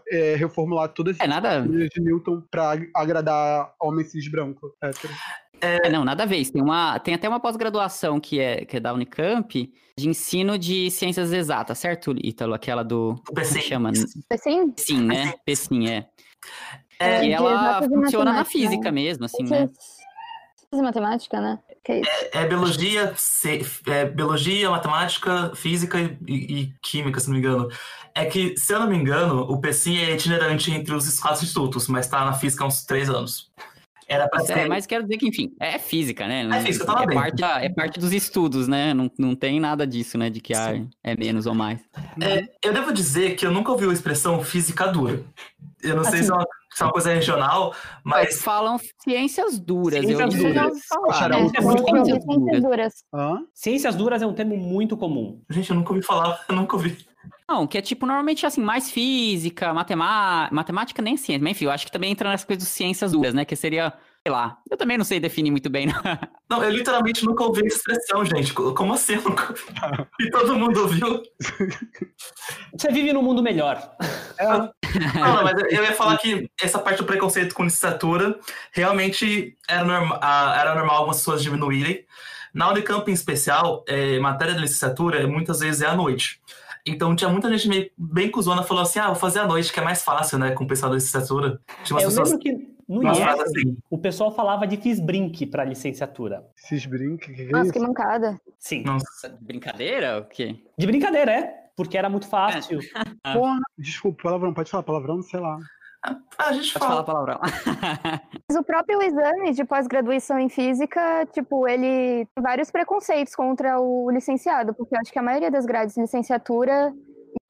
[SPEAKER 4] é, reformular todas as
[SPEAKER 1] é, nada...
[SPEAKER 4] de Newton para agradar homens cis branco, hétero.
[SPEAKER 1] É, não, nada a ver. Tem, uma, tem até uma pós-graduação que é, que é da Unicamp de ensino de ciências exatas, certo, Ítalo? Aquela do.
[SPEAKER 5] O PCIM.
[SPEAKER 1] chama?
[SPEAKER 3] PCIM?
[SPEAKER 1] Sim, né? PCIM, é. é. E ela funciona na física né? mesmo, assim, né?
[SPEAKER 3] Física matemática, né?
[SPEAKER 5] É, é, é, biologia, é biologia, matemática, física e, e, química, se não me engano. É que, se eu não me engano, o PCIM é itinerante entre os quatro institutos, mas está na física há uns três anos.
[SPEAKER 1] Era pra ser... É, mas quero dizer que, enfim, é física, né?
[SPEAKER 5] É física, tava
[SPEAKER 1] é
[SPEAKER 5] bem.
[SPEAKER 1] Parte é parte dos estudos, né? Não, não tem nada disso, né? De que ah, é menos ou mais.
[SPEAKER 5] É, eu devo dizer que eu nunca ouvi a expressão física dura. Eu não assim, sei se é, uma, é uma coisa regional, mas...
[SPEAKER 1] mas falam ciências duras.
[SPEAKER 2] Ciências
[SPEAKER 1] eu
[SPEAKER 2] duras.
[SPEAKER 3] Falar, né? é muito ciências, ciências duras.
[SPEAKER 2] Ciências duras é um termo muito comum.
[SPEAKER 5] Gente, eu nunca ouvi falar, *laughs* eu nunca ouvi.
[SPEAKER 1] Não, que é tipo, normalmente assim, mais física, matemática, matemática nem ciência, mas enfim, eu acho que também entra nas coisas de ciências duras, né? Que seria sei lá. Eu também não sei definir muito bem. *laughs* Não,
[SPEAKER 5] não eu literalmente nunca ouvi a expressão, gente. Como assim? Nunca... *laughs* E todo mundo ouviu.
[SPEAKER 2] Você vive num mundo melhor.
[SPEAKER 5] É. Não, não, mas eu ia falar que essa parte do preconceito com licenciatura realmente era, norma, era normal algumas pessoas diminuírem. Na Unicamp, em especial, é, matéria de licenciatura muitas vezes é à noite. Então tinha muita gente meio bem cuzona falou assim: ah, vou fazer à noite, que é mais fácil, né? Com o pessoal da licenciatura.
[SPEAKER 2] Tinha umas é, eu pessoas... lembro que no
[SPEAKER 5] Nossa,
[SPEAKER 2] IEF,
[SPEAKER 5] mas assim-
[SPEAKER 2] o pessoal falava de FISBRINC para licenciatura.
[SPEAKER 4] Esses brincos, que, que é
[SPEAKER 3] Nossa,
[SPEAKER 4] isso?
[SPEAKER 3] que mancada.
[SPEAKER 2] Sim.
[SPEAKER 5] Nossa,
[SPEAKER 1] Brincadeira? O quê?
[SPEAKER 2] De brincadeira, é. Porque era muito fácil. *laughs*
[SPEAKER 4] Porra, desculpa, palavrão, pode falar palavrão, sei lá.
[SPEAKER 5] a gente
[SPEAKER 1] Pode falar
[SPEAKER 5] fala.
[SPEAKER 1] palavrão. *laughs*
[SPEAKER 3] Mas o próprio exame de pós-graduação em física, tipo, ele tem vários preconceitos contra o licenciado, porque eu acho que a maioria das grades de licenciatura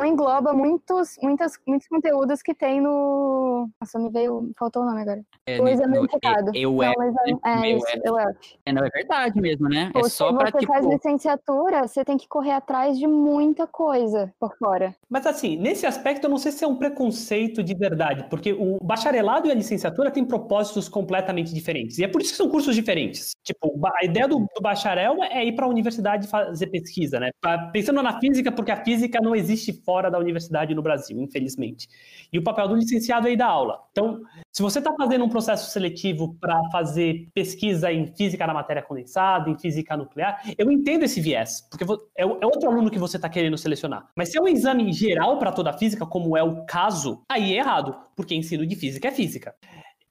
[SPEAKER 3] engloba muitos, muitas, muitos conteúdos que tem no. Nossa, me veio. Faltou o nome agora.
[SPEAKER 1] É,
[SPEAKER 3] O exame
[SPEAKER 1] no-
[SPEAKER 3] unificado.
[SPEAKER 1] Eu,
[SPEAKER 3] Não,
[SPEAKER 1] é,
[SPEAKER 3] exame- é, isso,
[SPEAKER 1] é.
[SPEAKER 3] eu
[SPEAKER 1] é, não, é verdade mesmo, né?
[SPEAKER 3] Pô,
[SPEAKER 1] É só
[SPEAKER 3] se
[SPEAKER 1] pra,
[SPEAKER 3] você faz
[SPEAKER 1] tipo...
[SPEAKER 3] licenciatura, você tem que correr atrás de muita coisa por fora.
[SPEAKER 2] Mas assim, nesse aspecto eu não sei se é um preconceito de verdade, porque o bacharelado e a licenciatura têm propósitos completamente diferentes. E é por isso que são cursos diferentes. Tipo, a ideia do, do bacharel é ir para a universidade fazer pesquisa, né? Pensando na física, porque a física não existe fora da universidade no Brasil, infelizmente. E o papel do licenciado é ir dar aula. Então, se você está fazendo um processo seletivo para fazer pesquisa em física na matéria condensada, em física nuclear, eu entendo esse viés, porque é é outro aluno que você está querendo selecionar. Mas se é um exame geral para toda a física, como é o caso, aí é errado, porque ensino de física é física.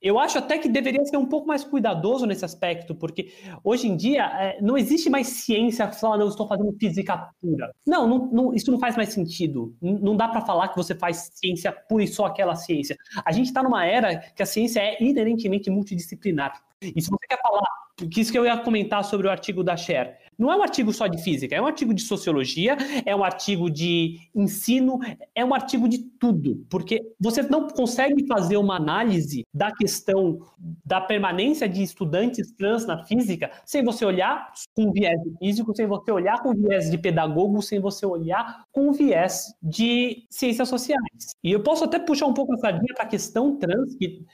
[SPEAKER 2] Eu acho até que deveria ser um pouco mais cuidadoso nesse aspecto, porque hoje em dia é, não existe mais ciência que fala, não, estou fazendo física pura. Não, não- não- isso não faz mais sentido. Não dá para falar que você faz ciência pura e só aquela ciência. A gente está numa era que a ciência é inerentemente multidisciplinar. E se você quer falar, que isso que eu ia comentar sobre o artigo da Cher, não é um artigo só de física, é um artigo de sociologia, é um artigo de ensino, é um artigo de tudo, porque você não consegue fazer uma análise da questão da permanência de estudantes trans na física sem você olhar com viés de físico, sem você olhar com viés de pedagogo, sem você olhar com viés de ciências sociais. E eu posso até puxar um pouco a sardinha para a questão trans, que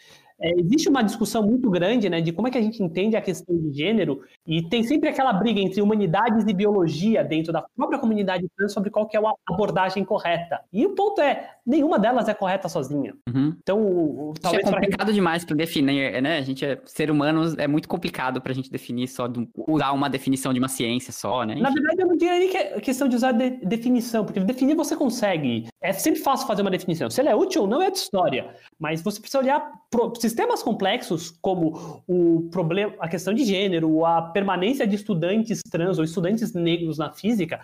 [SPEAKER 2] é, existe uma discussão muito grande né, de como é que a gente entende a questão de gênero, e tem sempre aquela briga entre humanidades e biologia dentro da própria comunidade trans sobre qual que é a abordagem correta. E o ponto é, nenhuma delas é correta sozinha.
[SPEAKER 1] Uhum.
[SPEAKER 2] Então, o- o-
[SPEAKER 1] Isso é
[SPEAKER 2] talvez para
[SPEAKER 1] complicado demais para definir, né? A gente é ser humano, é muito complicado pra gente definir só, do- usar uma definição de uma ciência só, né?
[SPEAKER 2] Na verdade, eu não diria nem que é questão de usar de- definição, porque definir você consegue. É sempre fácil fazer uma definição. Se ela é útil ou não é de história. Mas você precisa olhar pro sistemas complexos, como o problema, a questão de gênero, a permanência de estudantes trans ou estudantes negros na física,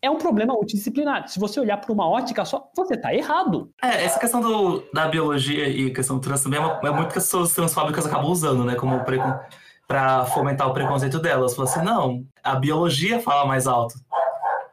[SPEAKER 2] é um problema multidisciplinar. Se você olhar por uma ótica só, você está errado.
[SPEAKER 5] É, essa questão do, da biologia e questão do trans também é, uma- é muito que as pessoas transfóbicas acabam usando, né? Como para fomentar o preconceito delas. Falam assim, não, a biologia fala mais alto.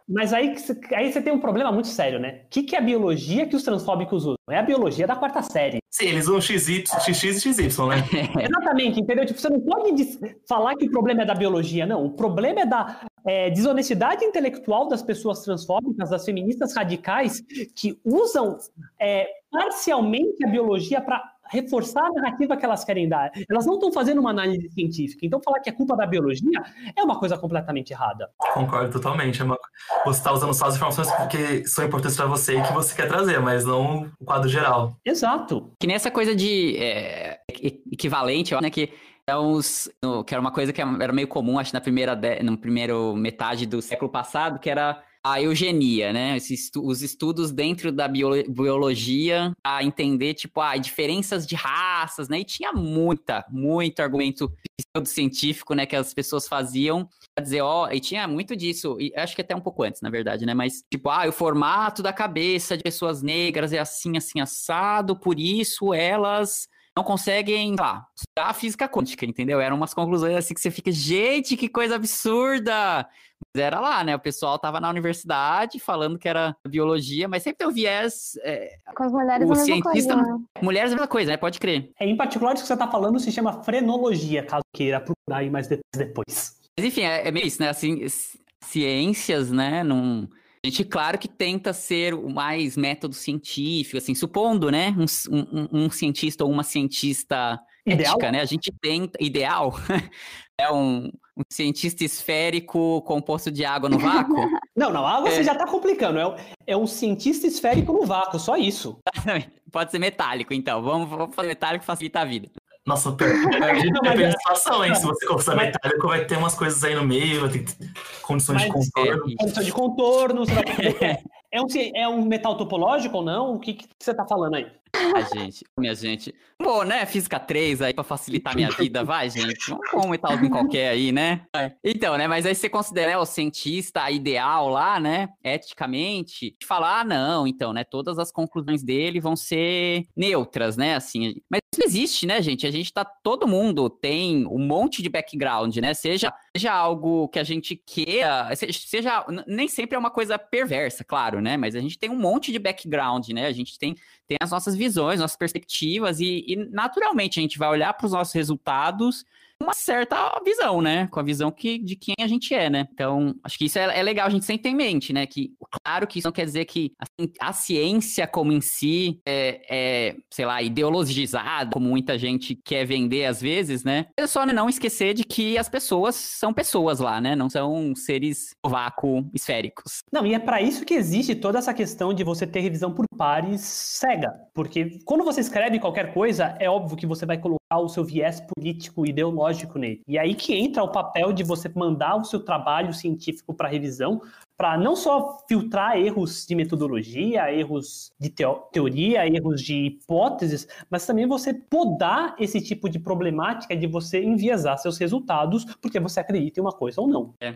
[SPEAKER 2] Mas aí, aí você tem um problema muito sério, né? O que, que é a biologia que os transfóbicos usam? É a biologia da quarta série.
[SPEAKER 5] Sim, eles usam XY, XX e XY, né? *laughs*
[SPEAKER 2] Exatamente, entendeu? Tipo, você não pode falar que o problema é da biologia, não. O problema é da é, desonestidade intelectual das pessoas transfóbicas, das feministas radicais, que usam é, parcialmente a biologia para reforçar a narrativa que elas querem dar. Elas não estão fazendo uma análise científica. Então, falar que é culpa da biologia é uma coisa completamente errada.
[SPEAKER 5] Concordo totalmente. É uma- Você está usando só as informações que são importantes para você e que você quer trazer, mas não o quadro geral.
[SPEAKER 2] Exato.
[SPEAKER 1] Que nem essa coisa de é, equi- equivalente, né? Que é uns, que era uma coisa que era meio comum, acho, na primeira, de, no primeiro metade do século passado, que era a eugenia, né? Os estudos dentro da bio- biologia a entender, tipo, ah, diferenças de raças, né? E tinha muita, muito argumento pseudocientífico, né? Que as pessoas faziam pra dizer, ó, e tinha muito disso, e acho que até um pouco antes, na verdade, né? Mas, tipo, ah, o formato da cabeça de pessoas negras é assim, assim, assado, por isso elas não conseguem, sei lá, estudar física quântica, entendeu? Eram umas conclusões assim que você fica, gente, que coisa absurda! Mas era lá, né? O pessoal tava na universidade falando que era biologia, mas sempre tem o viés. é,
[SPEAKER 3] Com as mulheres
[SPEAKER 1] O
[SPEAKER 3] a mesma
[SPEAKER 1] cientista
[SPEAKER 3] coisa,
[SPEAKER 1] não-
[SPEAKER 3] né?
[SPEAKER 1] mulheres é a mesma coisa, né? Pode crer.
[SPEAKER 2] É, em particular, isso que você está falando se chama frenologia, caso queira procurar aí mais de- depois.
[SPEAKER 1] Mas enfim, é, é meio isso, né? Assim, ci- ciências, né? Num... A gente, claro que tenta ser o mais método científico, assim, supondo, né? Um, um- um- um cientista ou uma cientista
[SPEAKER 2] Ideal?
[SPEAKER 1] ética, né? A gente tenta, ideal, *laughs* é um, um cientista esférico composto de água no vácuo. *laughs*
[SPEAKER 2] Não, não, água
[SPEAKER 1] É.
[SPEAKER 2] você já está complicando. É, um- é um cientista esférico no vácuo, só isso. *laughs*
[SPEAKER 1] Pode ser metálico, então. Vamos, vamos fazer metálico facilitar a vida.
[SPEAKER 5] Nossa, per- *laughs* depende
[SPEAKER 2] Não, mas
[SPEAKER 5] da
[SPEAKER 2] é-
[SPEAKER 5] situação, hein? Se você colocar
[SPEAKER 2] Mas-
[SPEAKER 5] metálico, vai ter umas coisas aí no meio, vai ter que ter condições de
[SPEAKER 2] Mas-
[SPEAKER 5] contorno.
[SPEAKER 2] Condição de contorno, você vai *laughs* É um, é um metal topológico ou não? O que, que você está falando aí?
[SPEAKER 1] A gente, minha gente. Bom, né? Física 3 aí pra facilitar minha vida, vai, gente. Vamos comentar alguém qualquer aí, né? É. Então, né? Mas aí você considera né, o cientista ideal lá, né? Eticamente, falar, ah, não, então, né? Todas as conclusões dele vão ser neutras, né? Assim. Mas isso existe, né, gente? A gente tá. Todo mundo tem um monte de background, né? Seja, seja algo que a gente queira, seja. Nem sempre é uma coisa perversa, claro, né? Mas a gente tem um monte de background, né? A gente tem tem as nossas visões, nossas perspectivas, e, e naturalmente a gente vai olhar para os nossos resultados uma certa visão, né? Com a visão que, de quem a gente é, né? Então, acho que isso é, é legal a gente sempre ter em mente, né? Que, claro que isso não quer dizer que assim, a ciência como em si é, é, sei lá, ideologizada, como muita gente quer vender às vezes, né? É só não esquecer de que as pessoas são pessoas lá, né? Não são seres vácuo esféricos.
[SPEAKER 2] Não, e é para isso que existe toda essa questão de você ter revisão por pares cega. Porque quando você escreve qualquer coisa, é óbvio que você vai colocar o seu viés político, ideológico nele. E aí que entra o papel de você mandar o seu trabalho científico para revisão, para não só filtrar erros de metodologia, erros de teoria, erros de hipóteses, mas também você podar esse tipo de problemática de você enviesar seus resultados porque você acredita em uma coisa ou não.
[SPEAKER 1] É.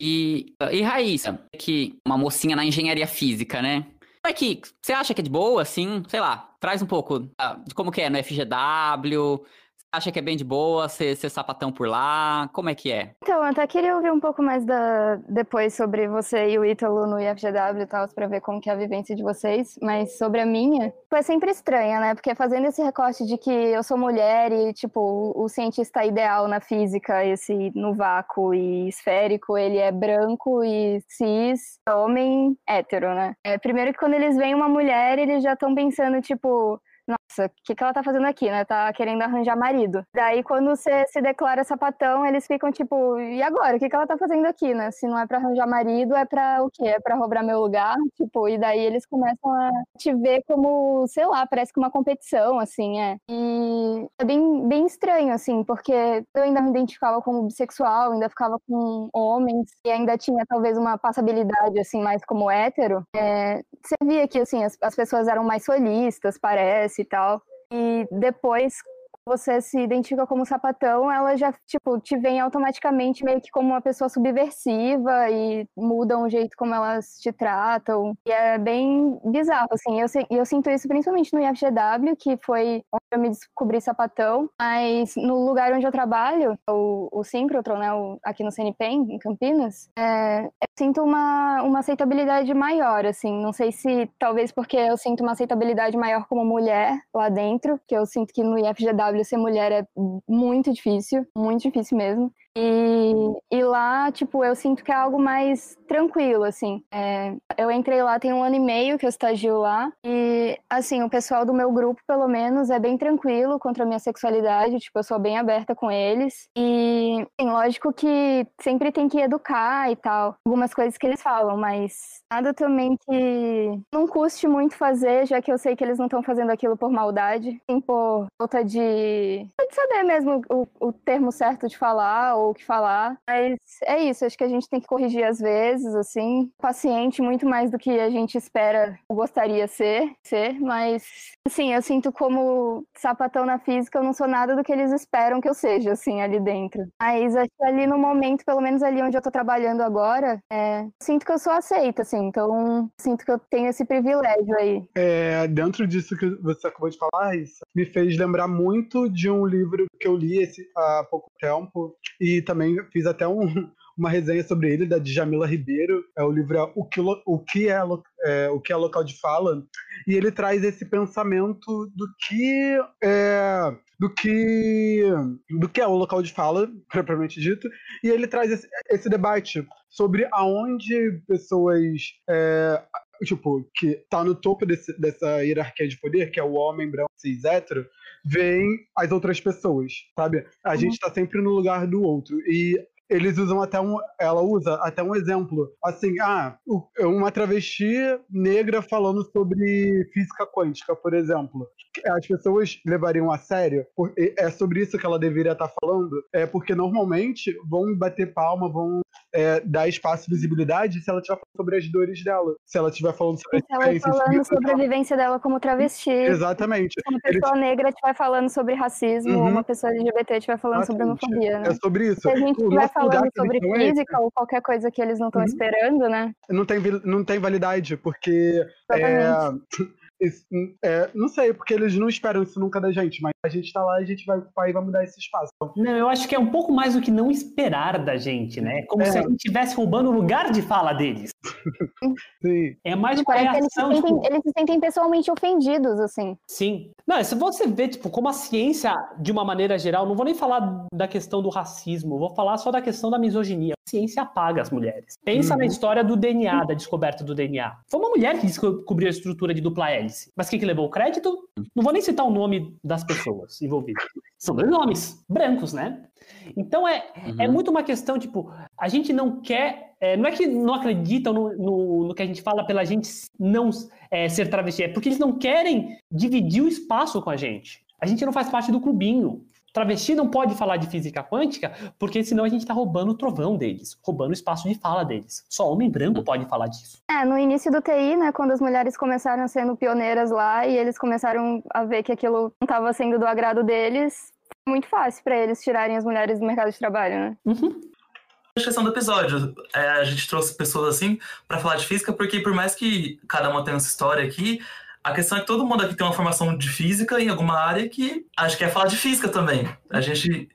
[SPEAKER 1] E, e Raíssa, que uma mocinha na engenharia física, né? Como é que você acha que é de boa, assim? Sei lá, traz um pouco de como que é no FGW, acha que é bem de boa ser, ser sapatão por lá? Como é que é?
[SPEAKER 3] Então, eu até queria ouvir um pouco mais da, depois sobre você e o Ítalo no IFGW e tal, pra ver como que é a vivência de vocês. Mas sobre a minha, foi sempre estranha, né? Porque fazendo esse recorte de que eu sou mulher e, tipo, o, o cientista ideal na física, esse no vácuo e esférico, ele é branco e cis, homem hétero, né? É, primeiro que quando eles veem uma mulher, eles já estão pensando, tipo, nossa, o que, que ela tá fazendo aqui, né? Tá querendo arranjar marido. Daí, quando você se declara sapatão, eles ficam tipo, e agora? O que, que ela tá fazendo aqui, né? Se não é pra arranjar marido, é pra o quê? É pra roubar meu lugar? Tipo, e daí eles começam a te ver como, sei lá, parece que uma competição, assim, é. E é bem, bem estranho, assim, porque eu ainda me identificava como bissexual, ainda ficava com homens, e ainda tinha talvez uma passabilidade, assim, mais como hétero. É, você via que, assim, as, as pessoas eram mais solistas, parece, e tal. E depois, você se identifica como sapatão, ela já, tipo, te vem automaticamente meio que como uma pessoa subversiva e mudam o jeito como elas te tratam. E é bem bizarro, assim. Eu, eu sinto isso principalmente no IFGW, que foi onde eu me descobri sapatão. Mas no lugar onde eu trabalho, o, o Synchrotron, né, o, aqui no CNPEM, em Campinas, é, eu sinto uma, uma aceitabilidade maior, assim. Não sei se talvez porque eu sinto uma aceitabilidade maior como mulher lá dentro, que eu sinto que no IFGW ser mulher é muito difícil, muito difícil mesmo. E, e lá, tipo, eu sinto que é algo mais tranquilo, assim. É, eu entrei lá tem um ano e meio que eu estagio lá. E, assim, o pessoal do meu grupo, pelo menos, é bem tranquilo contra a minha sexualidade. Tipo, eu sou bem aberta com eles. E, assim, lógico que sempre tem que educar e tal. Algumas coisas que eles falam, mas nada também que não custe muito fazer, já que eu sei que eles não estão fazendo aquilo por maldade. Sim, por falta de, de saber mesmo o, o termo certo de falar ou o que falar. Mas é isso, acho que a gente tem que corrigir às vezes, assim, paciente muito mais do que a gente espera ou gostaria ser, ser, mas assim, eu sinto como sapatão na física, eu não sou nada do que eles esperam que eu seja, assim, ali dentro. Mas acho que ali no momento, pelo menos ali onde eu tô trabalhando agora, é, sinto que eu sou aceita, assim, então sinto que eu tenho esse privilégio aí.
[SPEAKER 4] É, dentro disso que você acabou de falar, isso me fez lembrar muito de um livro que eu li esse, há pouco tempo, e e também fiz até um, *laughs* uma resenha sobre ele, da Djamila Ribeiro. É, o livro é o, que, o, que é, é, o que é Local de Fala. E ele traz esse pensamento do que é, do que do que é o local de fala, propriamente dito, e ele traz esse, esse debate sobre aonde pessoas é, tipo, que tá no topo desse, dessa hierarquia de poder, que é o homem branco cis hétero, veem as outras pessoas, sabe? A uhum. gente tá sempre no lugar do outro. E eles usam até um. Ela usa até um exemplo. Assim, ah, uma travesti negra falando sobre física quântica, por exemplo. As pessoas levariam a sério? É sobre isso que ela deveria estar falando? É porque normalmente vão bater palma, vão é, dar espaço e visibilidade se ela estiver falando sobre as dores dela. Se ela estiver falando sobre
[SPEAKER 3] se ela falando sobre a vivência dela como travesti.
[SPEAKER 4] Exatamente.
[SPEAKER 3] Se uma pessoa Eles... negra estiver falando sobre racismo, uhum. ou uma pessoa LGBT estiver falando Exatamente. sobre homofobia. Né?
[SPEAKER 4] É sobre isso.
[SPEAKER 3] Se a gente estiver falando sobre física é ou qualquer coisa que eles não estão uhum. esperando, né?
[SPEAKER 4] Não tem, não tem validade, porque. É, é, não sei, porque eles não esperam isso nunca da gente, mas a gente tá lá e a gente vai ocupar e vai mudar esse espaço.
[SPEAKER 2] Não, eu acho que é um pouco mais do que não esperar da gente, né? Como é. se a gente estivesse roubando o lugar de fala deles. *laughs*
[SPEAKER 4] Sim.
[SPEAKER 2] É mais uma reação,
[SPEAKER 3] eles se, sentem, tipo... eles se sentem pessoalmente ofendidos, assim.
[SPEAKER 2] Sim. Não, se você vê, tipo, como a ciência, de uma maneira geral, não vou nem falar da questão do racismo, vou falar só da questão da misoginia. A ciência apaga as mulheres. Pensa uhum. na história do DNA, da descoberta do DNA. Foi uma mulher que descobriu a estrutura de dupla hélice. Mas quem que levou o crédito? Não vou nem citar o nome das pessoas envolvidas. São dois nomes, brancos, né? Então é, é uhum. é muito uma questão, tipo, a gente não quer. É, não é que não acreditam no, no, no, que a gente fala pela gente não é, ser travesti, é porque eles não querem dividir o espaço com a gente. A gente não faz parte do clubinho. Travesti não pode falar de física quântica, porque senão a gente está roubando o trovão deles, roubando o espaço de fala deles. Só homem branco pode falar disso.
[SPEAKER 3] É, no início do TI, né, quando as mulheres começaram sendo pioneiras lá e eles começaram a ver que aquilo não estava sendo do agrado deles, muito fácil para eles tirarem as mulheres do mercado de trabalho, né?
[SPEAKER 2] Uhum
[SPEAKER 5] questão do episódio. É, a gente trouxe pessoas assim para falar de física, porque por mais que cada uma tenha essa história aqui, a questão é que todo mundo aqui tem uma formação de física em alguma área que a gente quer falar de física também. A gente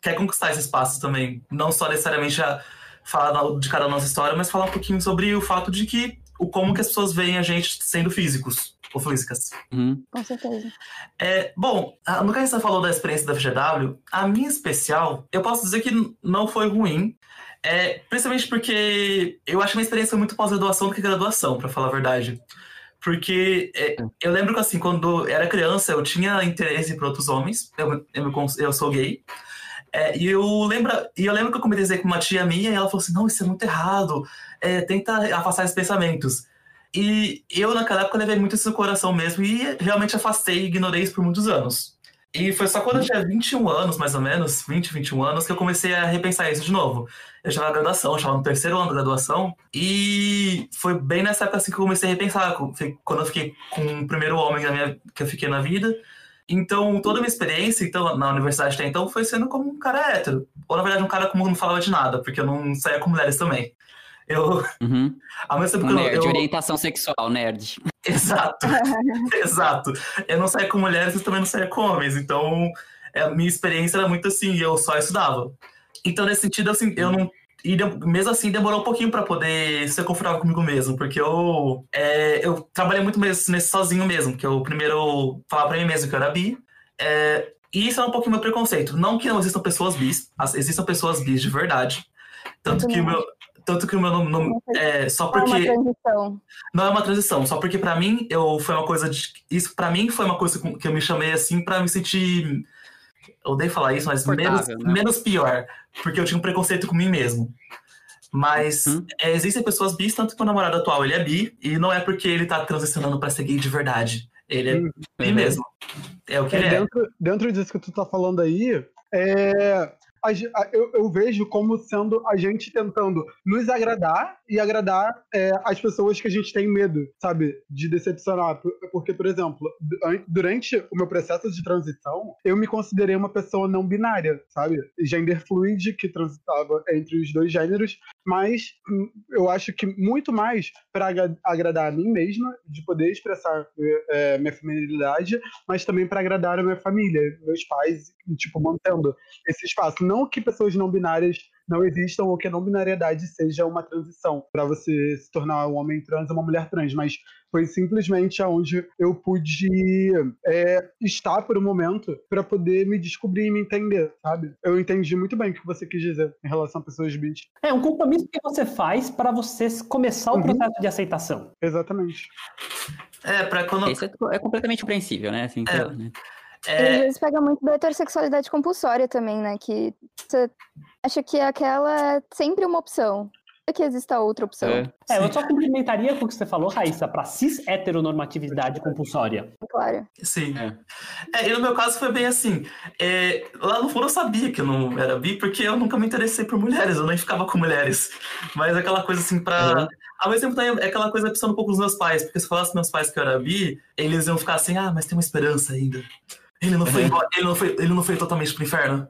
[SPEAKER 5] quer conquistar esse espaço também. Não só necessariamente a falar de cada nossa história, mas falar um pouquinho sobre o fato de que o como que as pessoas veem a gente sendo físicos ou físicas.
[SPEAKER 3] Uhum. Com certeza.
[SPEAKER 5] É, bom, no que a gente falou da experiência da FGW, a minha especial, eu posso dizer que não foi ruim. É, principalmente porque eu acho que a minha experiência foi muito pós-graduação do que graduação, para falar a verdade. Porque é, eu lembro que, assim, quando era criança, eu tinha interesse por outros homens. Eu, eu, eu sou gay. É, e eu lembro, e eu lembro que eu comentei com uma tia minha e ela falou assim: não, isso é muito errado. É, tenta afastar esses pensamentos. E eu, naquela época, levei muito isso no coração mesmo e realmente afastei e ignorei isso por muitos anos. E foi só quando eu tinha 21 anos, mais ou menos, 20, 21 anos, que eu comecei a repensar isso de novo. Eu estava na graduação, eu estava no terceiro ano da graduação, e foi bem nessa época assim que eu comecei a repensar, quando eu fiquei com o primeiro homem minha, que eu fiquei na vida. Então, toda a minha experiência então, na universidade até então foi sendo como um cara hétero. Ou, na verdade, um cara como não falava de nada, porque eu não saía com mulheres também. Eu.
[SPEAKER 1] Uhum. Ao mesmo tempo um nerd, eu... orientação sexual, nerd. *laughs*
[SPEAKER 5] Exato. *laughs* Exato. Eu não saía com mulheres, mas também não saía com homens. Então, é, a minha experiência era muito assim, eu só estudava. Então, nesse sentido, assim, eu não. E mesmo assim, demorou um pouquinho para poder ser confortável comigo mesmo, porque eu, é, eu trabalhei muito mesmo nesse sozinho mesmo, que eu primeiro falava pra mim mesmo que eu era bi. É, e isso é um pouquinho meu preconceito. Não que não existam pessoas bis, existam pessoas bis de verdade. Tanto que o meu, tanto que o meu nome. nome é, só porque.
[SPEAKER 3] Não é uma transição.
[SPEAKER 5] Não é uma transição, só porque para mim eu, foi uma coisa. De, isso para mim foi uma coisa que eu me chamei assim para me sentir. Eu odeio falar isso, mas menos, né? menos pior. Porque eu tinha um preconceito com mim mesmo. Mas hum? é, existem pessoas bis, tanto que o namorado atual ele é bi, e não é porque ele tá transicionando pra ser gay de verdade. Ele é hum, bi mesmo. É o que é, ele
[SPEAKER 4] dentro, é. Dentro disso que tu tá falando aí, é, a, a, eu, eu, vejo como sendo a gente tentando nos agradar e agradar é, as pessoas que a gente tem medo, sabe, de decepcionar. Porque, por exemplo, durante o meu processo de transição, eu me considerei uma pessoa não binária, sabe? Gender fluid, que transitava entre os dois gêneros, mas hum, eu acho que muito mais para agradar a mim mesma, de poder expressar é, minha feminilidade, mas também para agradar a minha família, meus pais, tipo, mantendo esse espaço. Não que pessoas não binárias não existam ou que a não binariedade seja uma transição para você se tornar um homem trans ou uma mulher trans, mas foi simplesmente aonde eu pude é, estar por um momento para poder me descobrir e me entender, sabe? Eu entendi muito bem o que você quis dizer em relação a pessoas bis.
[SPEAKER 2] É um compromisso que você faz para você começar o uhum. processo de aceitação.
[SPEAKER 4] Exatamente.
[SPEAKER 5] É, para quando.
[SPEAKER 1] Isso é, é completamente compreensível, né? Assim, é.
[SPEAKER 3] né? É... Às vezes pega muito da heterossexualidade compulsória também, né? Que Você acha que aquela é sempre uma opção? É que exista outra opção.
[SPEAKER 1] É.
[SPEAKER 2] É, eu só complementaria com o que você falou, Raíssa, para cis heteronormatividade compulsória.
[SPEAKER 3] Claro.
[SPEAKER 5] Sim.
[SPEAKER 1] É.
[SPEAKER 5] É, e no meu caso foi bem assim. é, lá no fundo eu sabia que eu não era bi, porque eu nunca me interessei por mulheres, eu nem ficava com mulheres. Mas aquela coisa assim pra.
[SPEAKER 1] Uhum.
[SPEAKER 5] Ao mesmo tempo também é aquela coisa pensando um pouco nos meus pais, porque se eu falasse meus pais que eu era bi, eles iam ficar assim, ah, mas tem uma esperança ainda. Ele não foi,
[SPEAKER 1] Uhum.
[SPEAKER 5] embora- ele não foi, ele não foi totalmente pro inferno.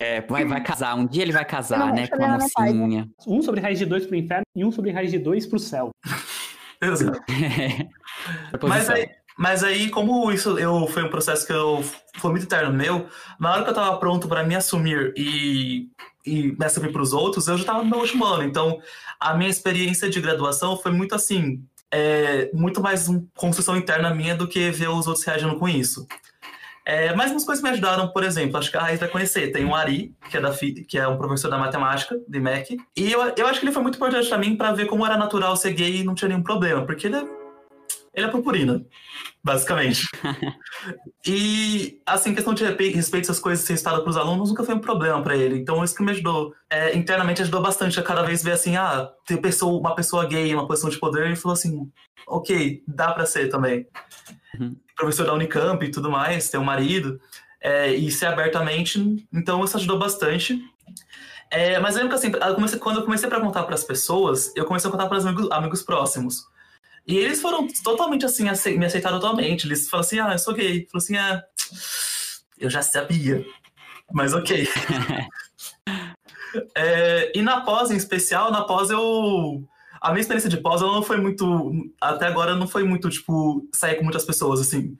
[SPEAKER 1] É, vai, vai casar. Um dia ele vai casar,
[SPEAKER 3] Não,
[SPEAKER 1] né? Com a
[SPEAKER 3] né?
[SPEAKER 1] mocinha.
[SPEAKER 2] Um sobre raiz de dois pro inferno e um sobre raiz de dois pro céu. *laughs*
[SPEAKER 5] Exato. *laughs* Mas aí, mas aí, como isso eu, foi um processo que eu foi muito interno meu, na hora que eu tava pronto para me assumir e, e me assumir para os outros, eu já tava no meu último ano. Então, a minha experiência de graduação foi muito assim, é, muito mais uma construção interna minha do que ver os outros reagindo com isso. É, mas umas coisas me ajudaram, por exemplo, acho que a Raiz vai conhecer. Tem o Ari, que é, da, que é um professor da matemática, de MEC. E eu, eu acho que ele foi muito importante para mim para ver como era natural ser gay e não tinha nenhum problema, porque ele é, ele é purpurina, basicamente. *laughs* e, assim, questão de respeito essas coisas ser estado para os alunos nunca foi um problema para ele. Então, isso que me ajudou. É, internamente ajudou bastante a cada vez ver assim, ah, ter pessoa, uma pessoa gay uma posição de poder e falou assim, ok, dá para ser também.
[SPEAKER 1] Uhum.
[SPEAKER 5] Professor da Unicamp e tudo mais, ter um marido, é, e ser abertamente, então isso ajudou bastante. É, mas eu lembro que assim, eu comecei- quando eu comecei a contar para as pessoas, eu comecei a contar para os amigos, amigos próximos. E eles foram totalmente assim, ace- me aceitaram totalmente. Eles falaram assim: ah, eu sou gay. Falou assim: ah, eu já sabia. Mas ok. *laughs* É, e na pós, em especial, na pós eu. A minha experiência de pós ela não foi muito. Até agora não foi muito, tipo, sair com muitas pessoas, assim.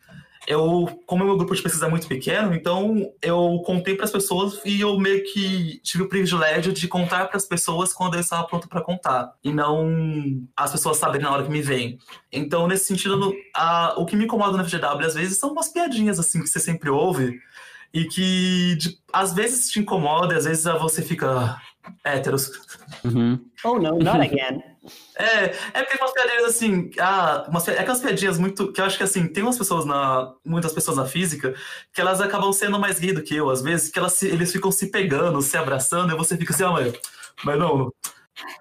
[SPEAKER 5] Eu, como meu grupo de pesquisa é muito pequeno, então eu contei para as pessoas e eu meio que tive o privilégio de contar para as pessoas quando eu estava pronto para contar. E não as pessoas saberem na hora que me veem. Então, nesse sentido, a- o que me incomoda no FGW às vezes são umas piadinhas assim que você sempre ouve e que de- às vezes te incomoda, às vezes você fica "Ah, héteros.
[SPEAKER 1] Uhum.
[SPEAKER 2] Oh, no, not again. *laughs*
[SPEAKER 5] É, é porque tem umas piadinhas assim, ah, umas, é aquelas piadinhas muito, que eu acho que assim, tem umas pessoas na, muitas pessoas na física, que elas acabam sendo mais gay do que eu, às vezes, que elas se- eles ficam se pegando, se abraçando, e você fica assim, ah, mas, mas não,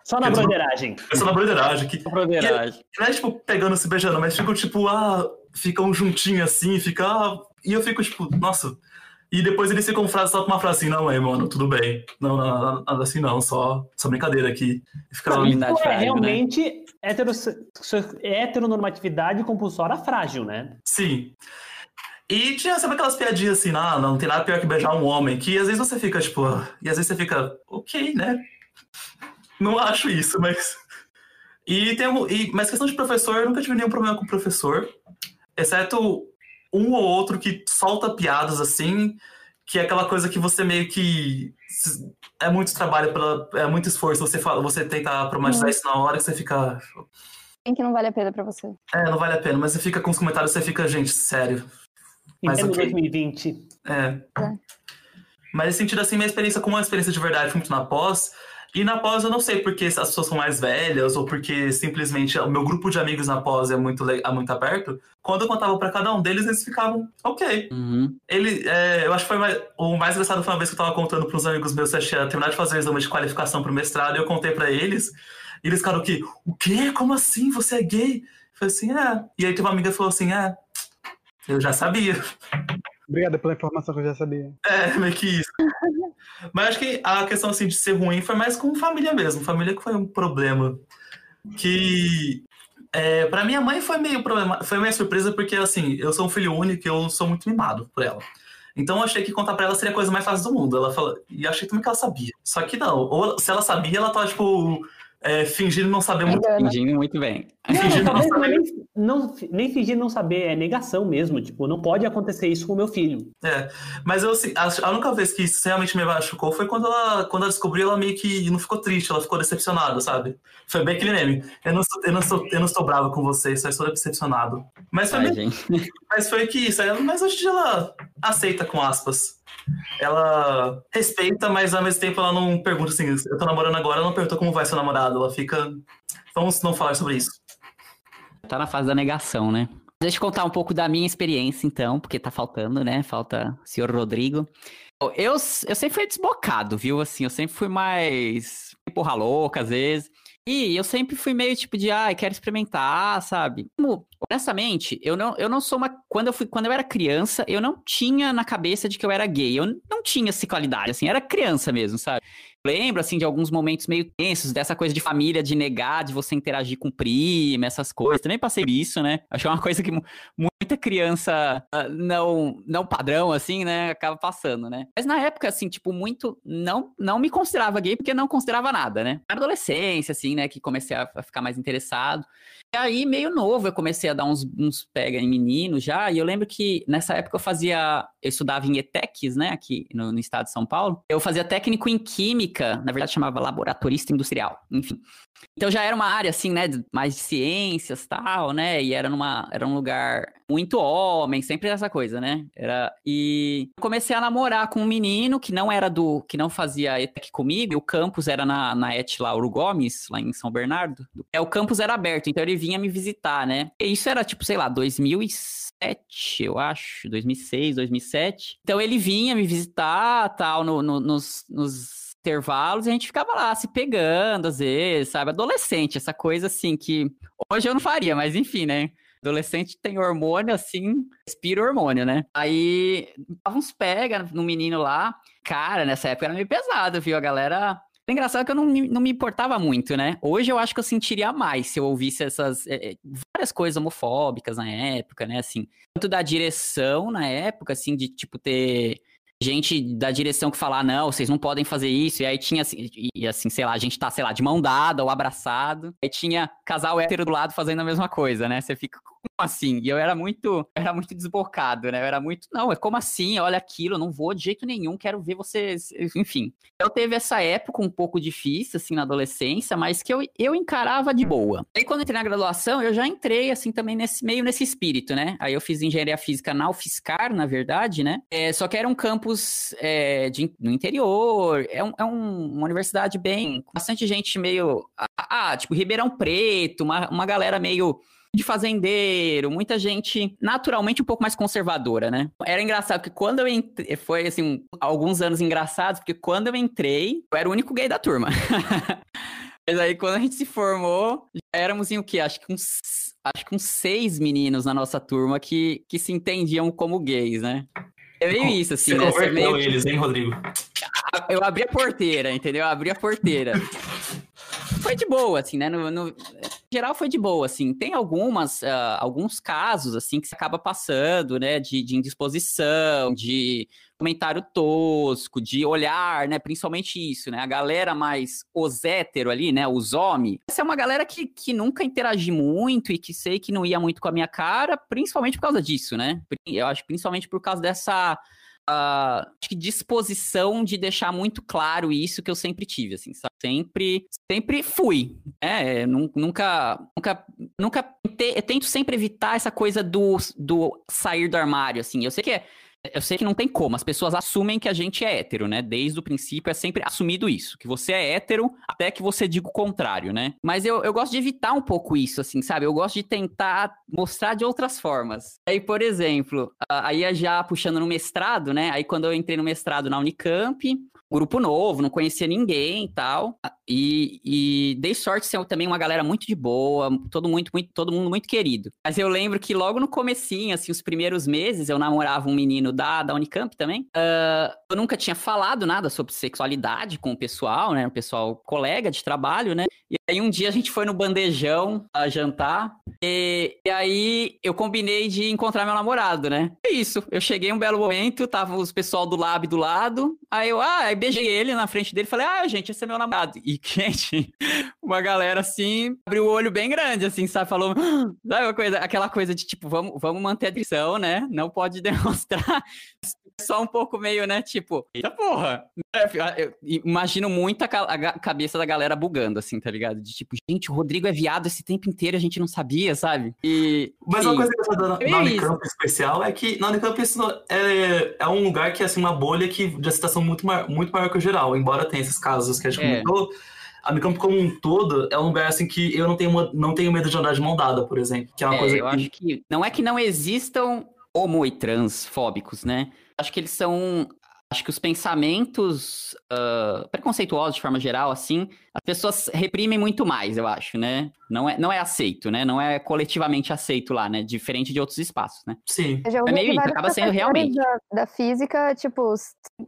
[SPEAKER 2] Só na broderagem.
[SPEAKER 5] é só na broderagem, que
[SPEAKER 1] Broderagem.
[SPEAKER 5] não é tipo pegando, se beijando, mas ficam tipo, ah, ficam juntinhos assim, fica, ah, e eu fico tipo, nossa. E depois eles ficam frase, só com uma frase assim, não, é, mano, tudo bem. Não, não, não, nada assim não, só, só brincadeira aqui. Fica,
[SPEAKER 1] Masculinidade
[SPEAKER 2] Isso é
[SPEAKER 1] frágil, né?
[SPEAKER 2] realmente heterosse- heteronormatividade compulsória frágil, né?
[SPEAKER 5] sim. E tinha sempre aquelas piadinhas assim, ah, não tem nada pior que beijar um homem, que às vezes você fica, tipo, e às vezes você fica, ok, né? Não acho isso, mas. *laughs* E tem um, e, mas questão de professor, eu nunca tive nenhum problema com professor, exceto um ou outro que solta piadas assim, que é aquela coisa que você meio que. É muito trabalho, pela, é muito esforço você, fala, você tentar problematizar
[SPEAKER 3] Uhum.
[SPEAKER 5] isso na hora que você fica.
[SPEAKER 3] Tem que não vale a pena pra você.
[SPEAKER 5] É, não vale a pena, mas você fica com os comentários, você fica, gente, sério.
[SPEAKER 2] Em
[SPEAKER 5] Mas
[SPEAKER 2] pleno
[SPEAKER 5] ok.
[SPEAKER 2] 2020.
[SPEAKER 5] É.
[SPEAKER 3] É.
[SPEAKER 5] Mas nesse sentido, assim, minha experiência com uma experiência de verdade foi muito na pós. E na pós eu não sei porque as pessoas são mais velhas ou porque simplesmente o meu grupo de amigos na pós é muito, é muito aberto. Quando eu contava pra cada um deles, eles ficavam, ok.
[SPEAKER 1] Uhum.
[SPEAKER 5] Ele, é, eu acho que foi mais, o mais engraçado foi uma vez que eu tava contando pros amigos meus que eu tinha terminado de fazer o exame de qualificação pro mestrado e eu contei pra eles. E eles ficaram o quê? O quê? Como assim? Você é gay? Eu falei assim, é. E aí teve uma amiga que falou assim, é. Eu já sabia.
[SPEAKER 4] Obrigado pela informação que eu já sabia.
[SPEAKER 5] É, meio que isso. *laughs* Mas acho que a questão assim, de ser ruim foi mais com família mesmo. Família que foi um problema. Que. É, para minha mãe foi meio problema, foi meio surpresa porque assim, eu sou um filho único e eu sou muito mimado por ela. Então eu achei que contar pra ela seria a coisa mais fácil do mundo. Ela fala, e achei também que ela sabia. Só que não, ou se ela sabia, ela tava tipo é, fingindo não saber muito.
[SPEAKER 3] Engana.
[SPEAKER 1] Fingindo muito bem.
[SPEAKER 5] Fingindo
[SPEAKER 2] Não,
[SPEAKER 5] não
[SPEAKER 2] talvez não,
[SPEAKER 5] saber.
[SPEAKER 2] nem, não, nem fingir não saber, é negação mesmo. Tipo, não pode acontecer isso com o meu filho.
[SPEAKER 5] É, mas eu, assim, acho- a única vez que isso realmente me machucou foi quando ela, quando ela descobriu, ela meio que não ficou triste, ela ficou decepcionada, sabe? Foi bem aquele meme. Eu não, estou, eu, não estou, eu não estou brava com você, só estou decepcionado. Mas foi,
[SPEAKER 1] Ai,
[SPEAKER 5] bem- *laughs* mas foi que isso. Mas hoje em dia ela aceita com aspas. Ela respeita, mas ao mesmo tempo ela não pergunta assim, eu tô namorando agora, ela não pergunta como vai seu namorado. Ela fica. Vamos não falar sobre isso.
[SPEAKER 1] Tá na fase da negação, né? Deixa eu contar um pouco da minha experiência, então, porque tá faltando, né? Falta o senhor Rodrigo. Eu, eu sempre fui desbocado, viu? Assim, eu sempre fui mais porra louca, às vezes. E eu sempre fui meio tipo de, ah, quero experimentar, sabe? Honestamente, eu não, eu não sou uma. Quando eu, fui, quando eu era criança, eu não tinha na cabeça de que eu era gay. Eu não tinha essa qualidade, assim, era criança mesmo, sabe? Lembro, assim, de alguns momentos meio tensos, dessa coisa de família, de negar, de você interagir com prima, essas coisas. Também passei isso, né? Acho é uma coisa que muita criança uh, não, não padrão, assim, né, acaba passando, né? Mas na época, assim, tipo, muito, não, não me considerava gay porque não considerava nada, né? Na adolescência, assim, né, que comecei a, a ficar mais interessado. E aí, meio novo, eu comecei a dar uns, uns pega em menino já, e eu lembro que nessa época eu fazia, eu estudava em ETECs, né, aqui no, no estado de São Paulo. Eu fazia técnico em química, na verdade chamava laboratorista industrial, enfim. Então já era uma área, assim, né, mais de ciências tal, né, e era numa, era um lugar muito homem, sempre essa coisa, né? Era e comecei a namorar com um menino que não era do, que não fazia ETEC comigo, o campus era na, na ET Lauro Gomes, lá em São Bernardo. É, o campus era aberto, então ele vinha me visitar, né? E isso era tipo, sei lá, 2007, eu acho, 2006, 2007. Então ele vinha me visitar, tal, no, no nos, nos intervalos e a gente ficava lá se pegando às vezes, sabe? Adolescente, essa coisa assim que hoje eu não faria, mas enfim, né? Adolescente tem hormônio, assim, respira hormônio, né? Aí, dava uns pega no menino lá. Cara, nessa época era meio pesado, viu? A galera é engraçado que eu não, não me importava muito, né? Hoje eu acho que eu sentiria mais se eu ouvisse essas é, várias coisas homofóbicas na época, né? Assim, tanto da direção na época, assim, de tipo ter gente da direção que falar, não, vocês não podem fazer isso. E aí tinha, assim, e assim, sei lá, a gente tá, sei lá, de mão dada ou abraçado. Aí tinha casal hétero do lado fazendo a mesma coisa, né? Você fica, como assim? E eu era muito, era muito desbocado, né? Eu era muito, não, é como assim? Olha aquilo, não vou de jeito nenhum, quero ver vocês, enfim. Eu teve essa época um pouco difícil, assim, na adolescência, mas que eu, eu encarava de boa. Aí quando entrei na graduação, eu já entrei, assim, também nesse meio nesse espírito, né? Aí eu fiz engenharia física na UFSCar, na verdade, né? É, só que era um campo campus é, de, no interior, é, um, é um, uma universidade bem. bastante gente meio. Ah, tipo, Ribeirão Preto, uma, uma galera meio de fazendeiro, muita gente naturalmente um pouco mais conservadora, né? Era engraçado que quando eu entrei, foi assim, alguns anos engraçados, porque quando eu entrei, eu era o único gay da turma. *laughs* Mas aí quando a gente se formou, já éramos em o quê? Acho que uns, acho que uns seis meninos na nossa turma que, que se entendiam como gays, né? É meio isso, assim.
[SPEAKER 5] Você né? converteu meio... eles, hein, Rodrigo?
[SPEAKER 1] Eu abri a porteira, entendeu? Eu abri a porteira. *laughs* foi de boa, assim, né? No, no, geral foi de boa, assim. Tem algumas, uh, alguns casos, assim, que se acaba passando, né? De, de indisposição, de comentário tosco, de olhar, né? Principalmente isso, né? A galera mais os hétero ali, né? Os homens. Essa é uma galera que, que nunca interagi muito e que sei que não ia muito com a minha cara, principalmente por causa disso, né? Eu acho principalmente por causa dessa acho que disposição de deixar muito claro isso que eu sempre tive, assim, sabe? Sempre, sempre fui, né? Nunca, nunca, nunca, tento sempre evitar essa coisa do, do sair do armário, assim. Eu sei que é, eu sei que não tem como, as pessoas assumem que a gente é hétero, né? Desde o princípio é sempre assumido isso, que você é hétero até que você diga o contrário, né? Mas eu, eu gosto de evitar um pouco isso, assim, sabe? Eu gosto de tentar mostrar de outras formas. Aí, por exemplo, aí já puxando no mestrado, né? Aí quando eu entrei no mestrado na Unicamp, grupo novo, não conhecia ninguém e tal. E, e dei sorte ser também uma galera muito de boa, todo, muito, muito, todo mundo muito querido. Mas eu lembro que logo no comecinho, assim, os primeiros meses, eu namorava um menino da, da Unicamp também. Uh, eu nunca tinha falado nada sobre sexualidade com o pessoal, né? O pessoal colega de trabalho, né? E aí um dia a gente foi no bandejão a jantar. E, e aí eu combinei de encontrar meu namorado, né? É isso. Eu cheguei um belo momento, tava os pessoal do lab do lado. Aí eu, ah, aí beijei ele na frente dele falei, ah, gente, esse é meu namorado. E, gente, *laughs* uma galera assim, abriu o olho bem grande, assim, sabe? Falou, *gasps* sabe uma coisa, aquela coisa de tipo, vamos, vamos manter a tradição, né? Não pode *laughs* demonstrar só um pouco meio, né? Tipo, eita porra. Eu imagino muito a, cabeça da galera bugando, assim, tá ligado? De tipo, gente, o Rodrigo é viado esse tempo inteiro, a gente não sabia, sabe? E.
[SPEAKER 5] Mas uma coisa que eu tô dando na Unicamp especial é que na Unicamp isso é, é um lugar que, assim, uma bolha que de aceitação muito maior, muito maior que o geral, embora tenha esses casos que a gente é. comentou a Unicamp como um todo é um lugar assim que eu não tenho, não tenho medo de andar de mão dada, por exemplo. Que é uma
[SPEAKER 1] É,
[SPEAKER 5] coisa
[SPEAKER 1] eu
[SPEAKER 5] que...
[SPEAKER 1] acho que não é que não existam homo e transfóbicos, né? Acho que eles são. Acho que os pensamentos ah, preconceituosos, de forma geral, assim, as pessoas reprimem muito mais, eu acho, né? Não é, não é aceito, né? Não é coletivamente aceito lá, né? Diferente de outros espaços, né?
[SPEAKER 5] Sim.
[SPEAKER 1] É meio isso, acaba sendo realmente.
[SPEAKER 3] Da, da física, tipo,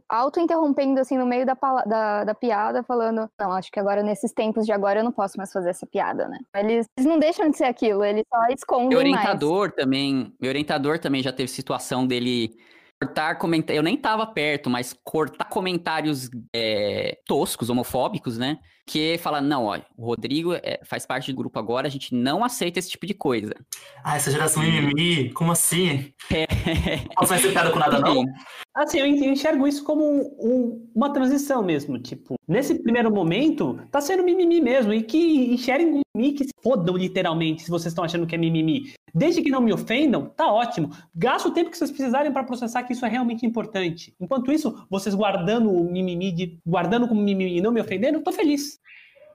[SPEAKER 3] auto-interrompendo, assim, no meio da, da, da piada, falando, não, acho que agora, nesses tempos de agora, eu não posso mais fazer essa piada, né? Eles, eles não deixam de ser aquilo, eles só escondem
[SPEAKER 1] Meu
[SPEAKER 3] mais.
[SPEAKER 1] orientador também, meu orientador também já teve situação dele cortar comentários. Eu nem tava perto, mas cortar comentários é, toscos, homofóbicos, né? Que fala, não, ó, o Rodrigo é, faz parte do grupo agora, a gente não aceita esse tipo de coisa.
[SPEAKER 5] Ah, essa geração mimimi, como assim?
[SPEAKER 1] É.
[SPEAKER 5] Não mais ser piada com nada, não?
[SPEAKER 2] Assim, eu en- eu enxergo isso como um- um- uma transição mesmo. Tipo, nesse primeiro momento, tá sendo mimimi mesmo. E que enxerguem o mimimi que se fodam literalmente, se vocês estão achando que é mimimi. Desde que não me ofendam, tá ótimo. Gasta o tempo que vocês precisarem para processar que isso é realmente importante. Enquanto isso, vocês guardando o mimimi, de, guardando como mimimi e não me ofendendo, eu tô feliz.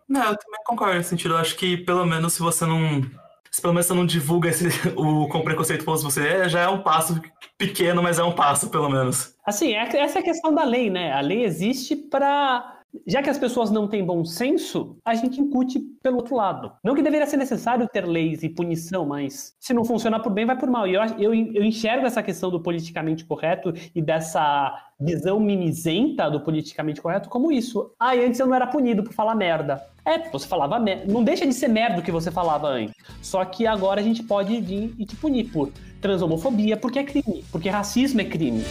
[SPEAKER 5] Não, eu também concordo nesse sentido. Eu acho que pelo menos se você não. Se pelo menos você não divulga esse, *laughs* o com preconceituoso você é, já é um passo pequeno, mas é um passo, pelo menos.
[SPEAKER 2] Assim, é- essa é a questão da lei, né? A lei existe para. Já que as pessoas não têm bom senso, a gente incute pelo outro lado. Não que deveria ser necessário ter leis e punição, mas se não funcionar por bem, vai por mal. E eu, eu, eu enxergo essa questão do politicamente correto e dessa visão mimizenta do politicamente correto como isso. Ah, e antes eu não era punido por falar merda. É, você falava merda. Não deixa de ser merda o que você falava antes. Só que agora a gente pode vir e te punir por transhomofobia, porque é crime. Porque racismo é crime.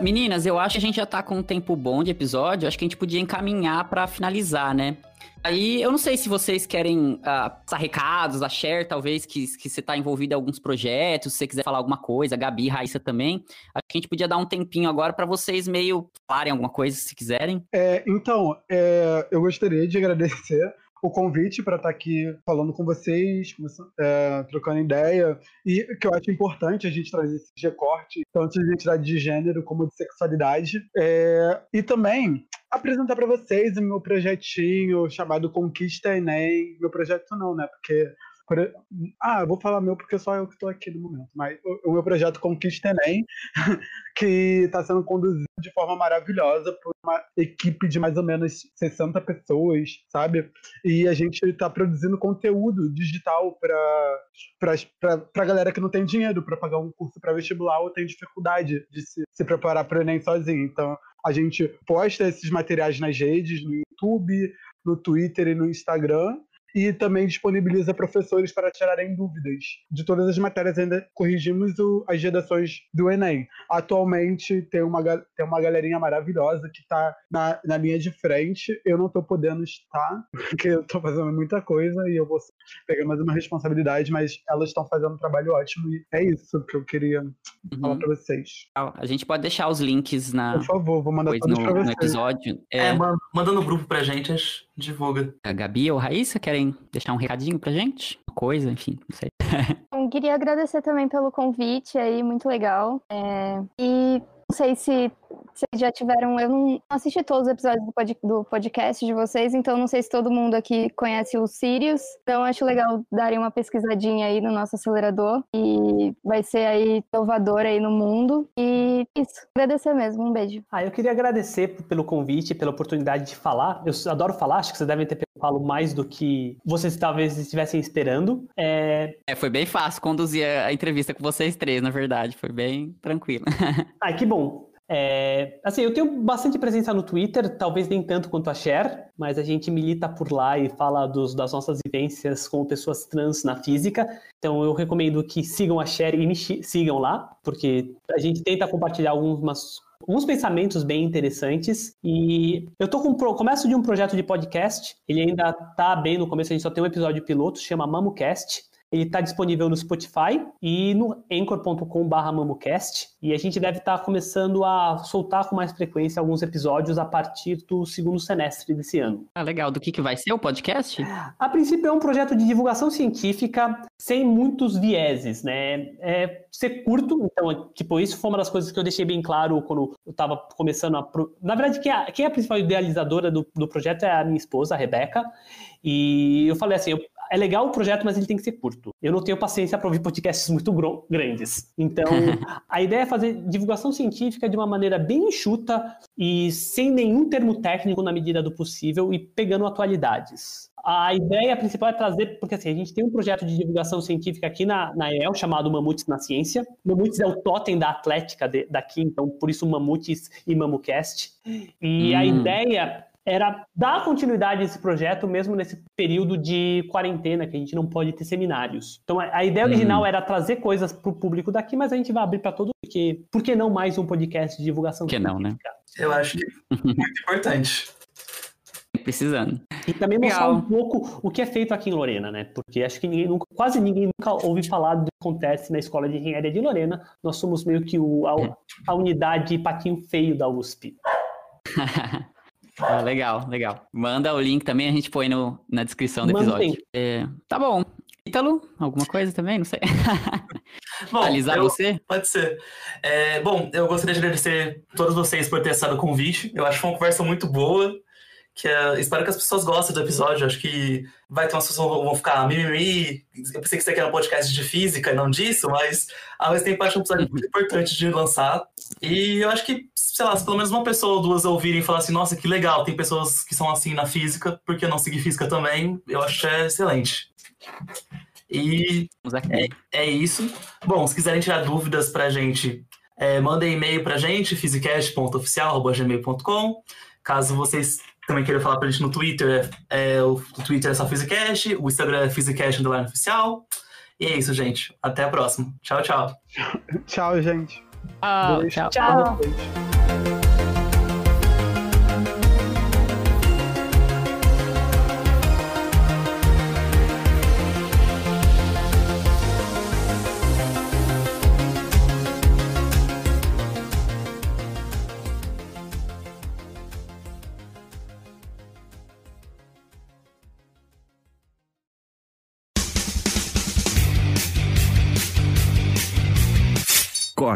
[SPEAKER 1] Meninas, eu acho que a gente já tá com um tempo bom de episódio, acho que a gente podia encaminhar pra finalizar, né? Aí, eu não sei se vocês querem ah, passar recados, a Cher, talvez, que, que você tá envolvido em alguns projetos, se você quiser falar alguma coisa, a Gabi, Raíssa também. Acho que a gente podia dar um tempinho agora pra vocês meio falarem alguma coisa, se quiserem.
[SPEAKER 4] É, então, é, eu gostaria de agradecer o convite para estar aqui falando com vocês, é, trocando ideia, e que eu acho importante a gente trazer esse recorte, tanto de identidade de gênero como de sexualidade, É, e também apresentar para vocês o meu projetinho chamado Conquista Enem, meu projeto não, né, porque por- ah, vou falar meu porque só eu que estou aqui no momento, mas o meu projeto Conquista Enem, *laughs* que está sendo conduzido de forma maravilhosa por uma equipe de mais ou menos 60 pessoas, sabe? E a gente está produzindo conteúdo digital para a galera que não tem dinheiro para pagar um curso para vestibular ou tem dificuldade de se, se preparar para o Enem sozinho. Então, a gente posta esses materiais nas redes, no YouTube, no Twitter e no Instagram. E também disponibiliza professores para tirarem dúvidas de todas as matérias. Ainda corrigimos o- as redações do Enem. Atualmente tem uma, tem uma galerinha maravilhosa que está na, na linha de frente. Eu não estou podendo estar, porque eu estou fazendo muita coisa e eu vou pegar mais uma responsabilidade, mas elas estão fazendo um trabalho ótimo e é isso que eu queria falar
[SPEAKER 1] Uhum.
[SPEAKER 4] para vocês.
[SPEAKER 1] A gente pode deixar os links na,
[SPEAKER 4] Por favor, vou mandar
[SPEAKER 1] depois
[SPEAKER 4] todos
[SPEAKER 1] no,
[SPEAKER 4] para
[SPEAKER 1] no
[SPEAKER 4] vocês.
[SPEAKER 1] episódio.
[SPEAKER 5] É,
[SPEAKER 1] É,
[SPEAKER 5] man- manda no grupo pra gente, a gente divulga.
[SPEAKER 1] a Gabi ou a Raíssa querem deixar um recadinho pra gente? Uma coisa, enfim, não sei. *laughs*
[SPEAKER 3] Bom, queria agradecer também pelo convite aí, muito legal. É, e não sei se vocês já tiveram. Eu não assisti todos os episódios do, pod- do podcast de vocês, então não sei se todo mundo aqui conhece o Sirius. Então acho legal darem uma pesquisadinha aí no nosso acelerador. E vai ser aí inovador aí no mundo. E isso, agradecer mesmo. Um beijo.
[SPEAKER 2] Ah, eu queria agradecer pelo convite, pela oportunidade de falar. Eu adoro falar, acho que vocês devem ter pego falo mais do que vocês talvez estivessem esperando. É...
[SPEAKER 1] É, foi bem fácil conduzir a a entrevista com vocês três, na verdade. Foi bem tranquilo. *laughs*
[SPEAKER 2] Ah, que bom. É, assim, eu tenho bastante presença no Twitter, talvez nem tanto quanto a Cher, mas a gente milita por lá e fala dos- das nossas vivências com pessoas trans na física. Então eu recomendo que sigam a Cher e me sigam lá, porque a gente tenta compartilhar algumas, alguns pensamentos bem interessantes. E eu tô com começo de um projeto de podcast, ele ainda tá bem no começo, a gente só tem um episódio piloto, chama MamoCast. Ele está disponível no Spotify e no anchor.com.br mamocast. E a gente deve estar tá começando a soltar com mais frequência alguns episódios a partir do segundo semestre desse ano.
[SPEAKER 1] Ah, legal. Do que, que vai ser o podcast?
[SPEAKER 2] A princípio é um projeto de divulgação científica sem muitos vieses, né? É ser curto, então, tipo, isso foi uma das coisas que eu deixei bem claro quando eu estava começando a. Pro... Na verdade, quem é, quem é a principal idealizadora do, do projeto é a minha esposa, a Rebeca. E eu falei assim: eu, é legal o projeto, mas ele tem que ser curto. Eu não tenho paciência para ouvir podcasts muito grandes. Então, *laughs* a ideia é fazer divulgação científica de uma maneira bem enxuta e sem nenhum termo técnico na medida do possível e pegando atualidades. A ideia principal é trazer, porque assim, a gente tem um projeto de divulgação científica aqui na, na EL chamado Mamutes na Ciência. Mamutes é o totem da atlética de, daqui, então por isso Mamutes e Mamucast. E hum. a ideia era dar continuidade a esse projeto mesmo nesse período de quarentena, que a gente não pode ter seminários. Então a, ideia original hum. era trazer coisas para o público daqui, mas a gente vai abrir para todo porque por que não mais um podcast de divulgação
[SPEAKER 1] que não, né?
[SPEAKER 5] Eu acho que é muito *laughs* importante.
[SPEAKER 1] Precisando.
[SPEAKER 2] E também mostrar Legal. um pouco o que é feito aqui em Lorena, né? Porque acho que ninguém nunca, quase ninguém nunca ouve falar do que acontece na Escola de Engenharia de Lorena. Nós somos meio que o, a, a unidade patinho feio da USP. *laughs*
[SPEAKER 1] Ah, legal, legal. Manda o link também, a gente põe no, na descrição do episódio. É, tá bom. Ítalo, alguma coisa também? Não sei. *laughs*
[SPEAKER 5] Bom, Alisar eu, você? Pode ser. É, bom, eu gostaria de agradecer a todos vocês por ter acessado o convite. Eu acho que foi uma conversa muito boa que é, espero que as pessoas gostem do episódio. Acho que vai ter umas pessoas que vão ficar mimimi. Eu pensei que isso aqui era um podcast de física e não disso, mas ao mesmo tempo acho um episódio muito importante de lançar. E eu acho que, sei lá, se pelo menos uma pessoa ou duas ouvirem e falar assim, nossa, que legal, tem pessoas que são assim na física, por que não seguir física também? Eu acho é excelente. E é, é, isso. Bom, se quiserem tirar dúvidas pra gente, é, mandem e-mail pra gente, physicast.oficial.gmail.com. Caso vocês também queira falar pra gente no Twitter, é, é, o, o Twitter é só Physicast, o Instagram é Physicast Underline Oficial. E é isso, gente. Até a próxima. Tchau, tchau.
[SPEAKER 4] tchau, gente.
[SPEAKER 1] Ah, tchau.
[SPEAKER 3] tchau.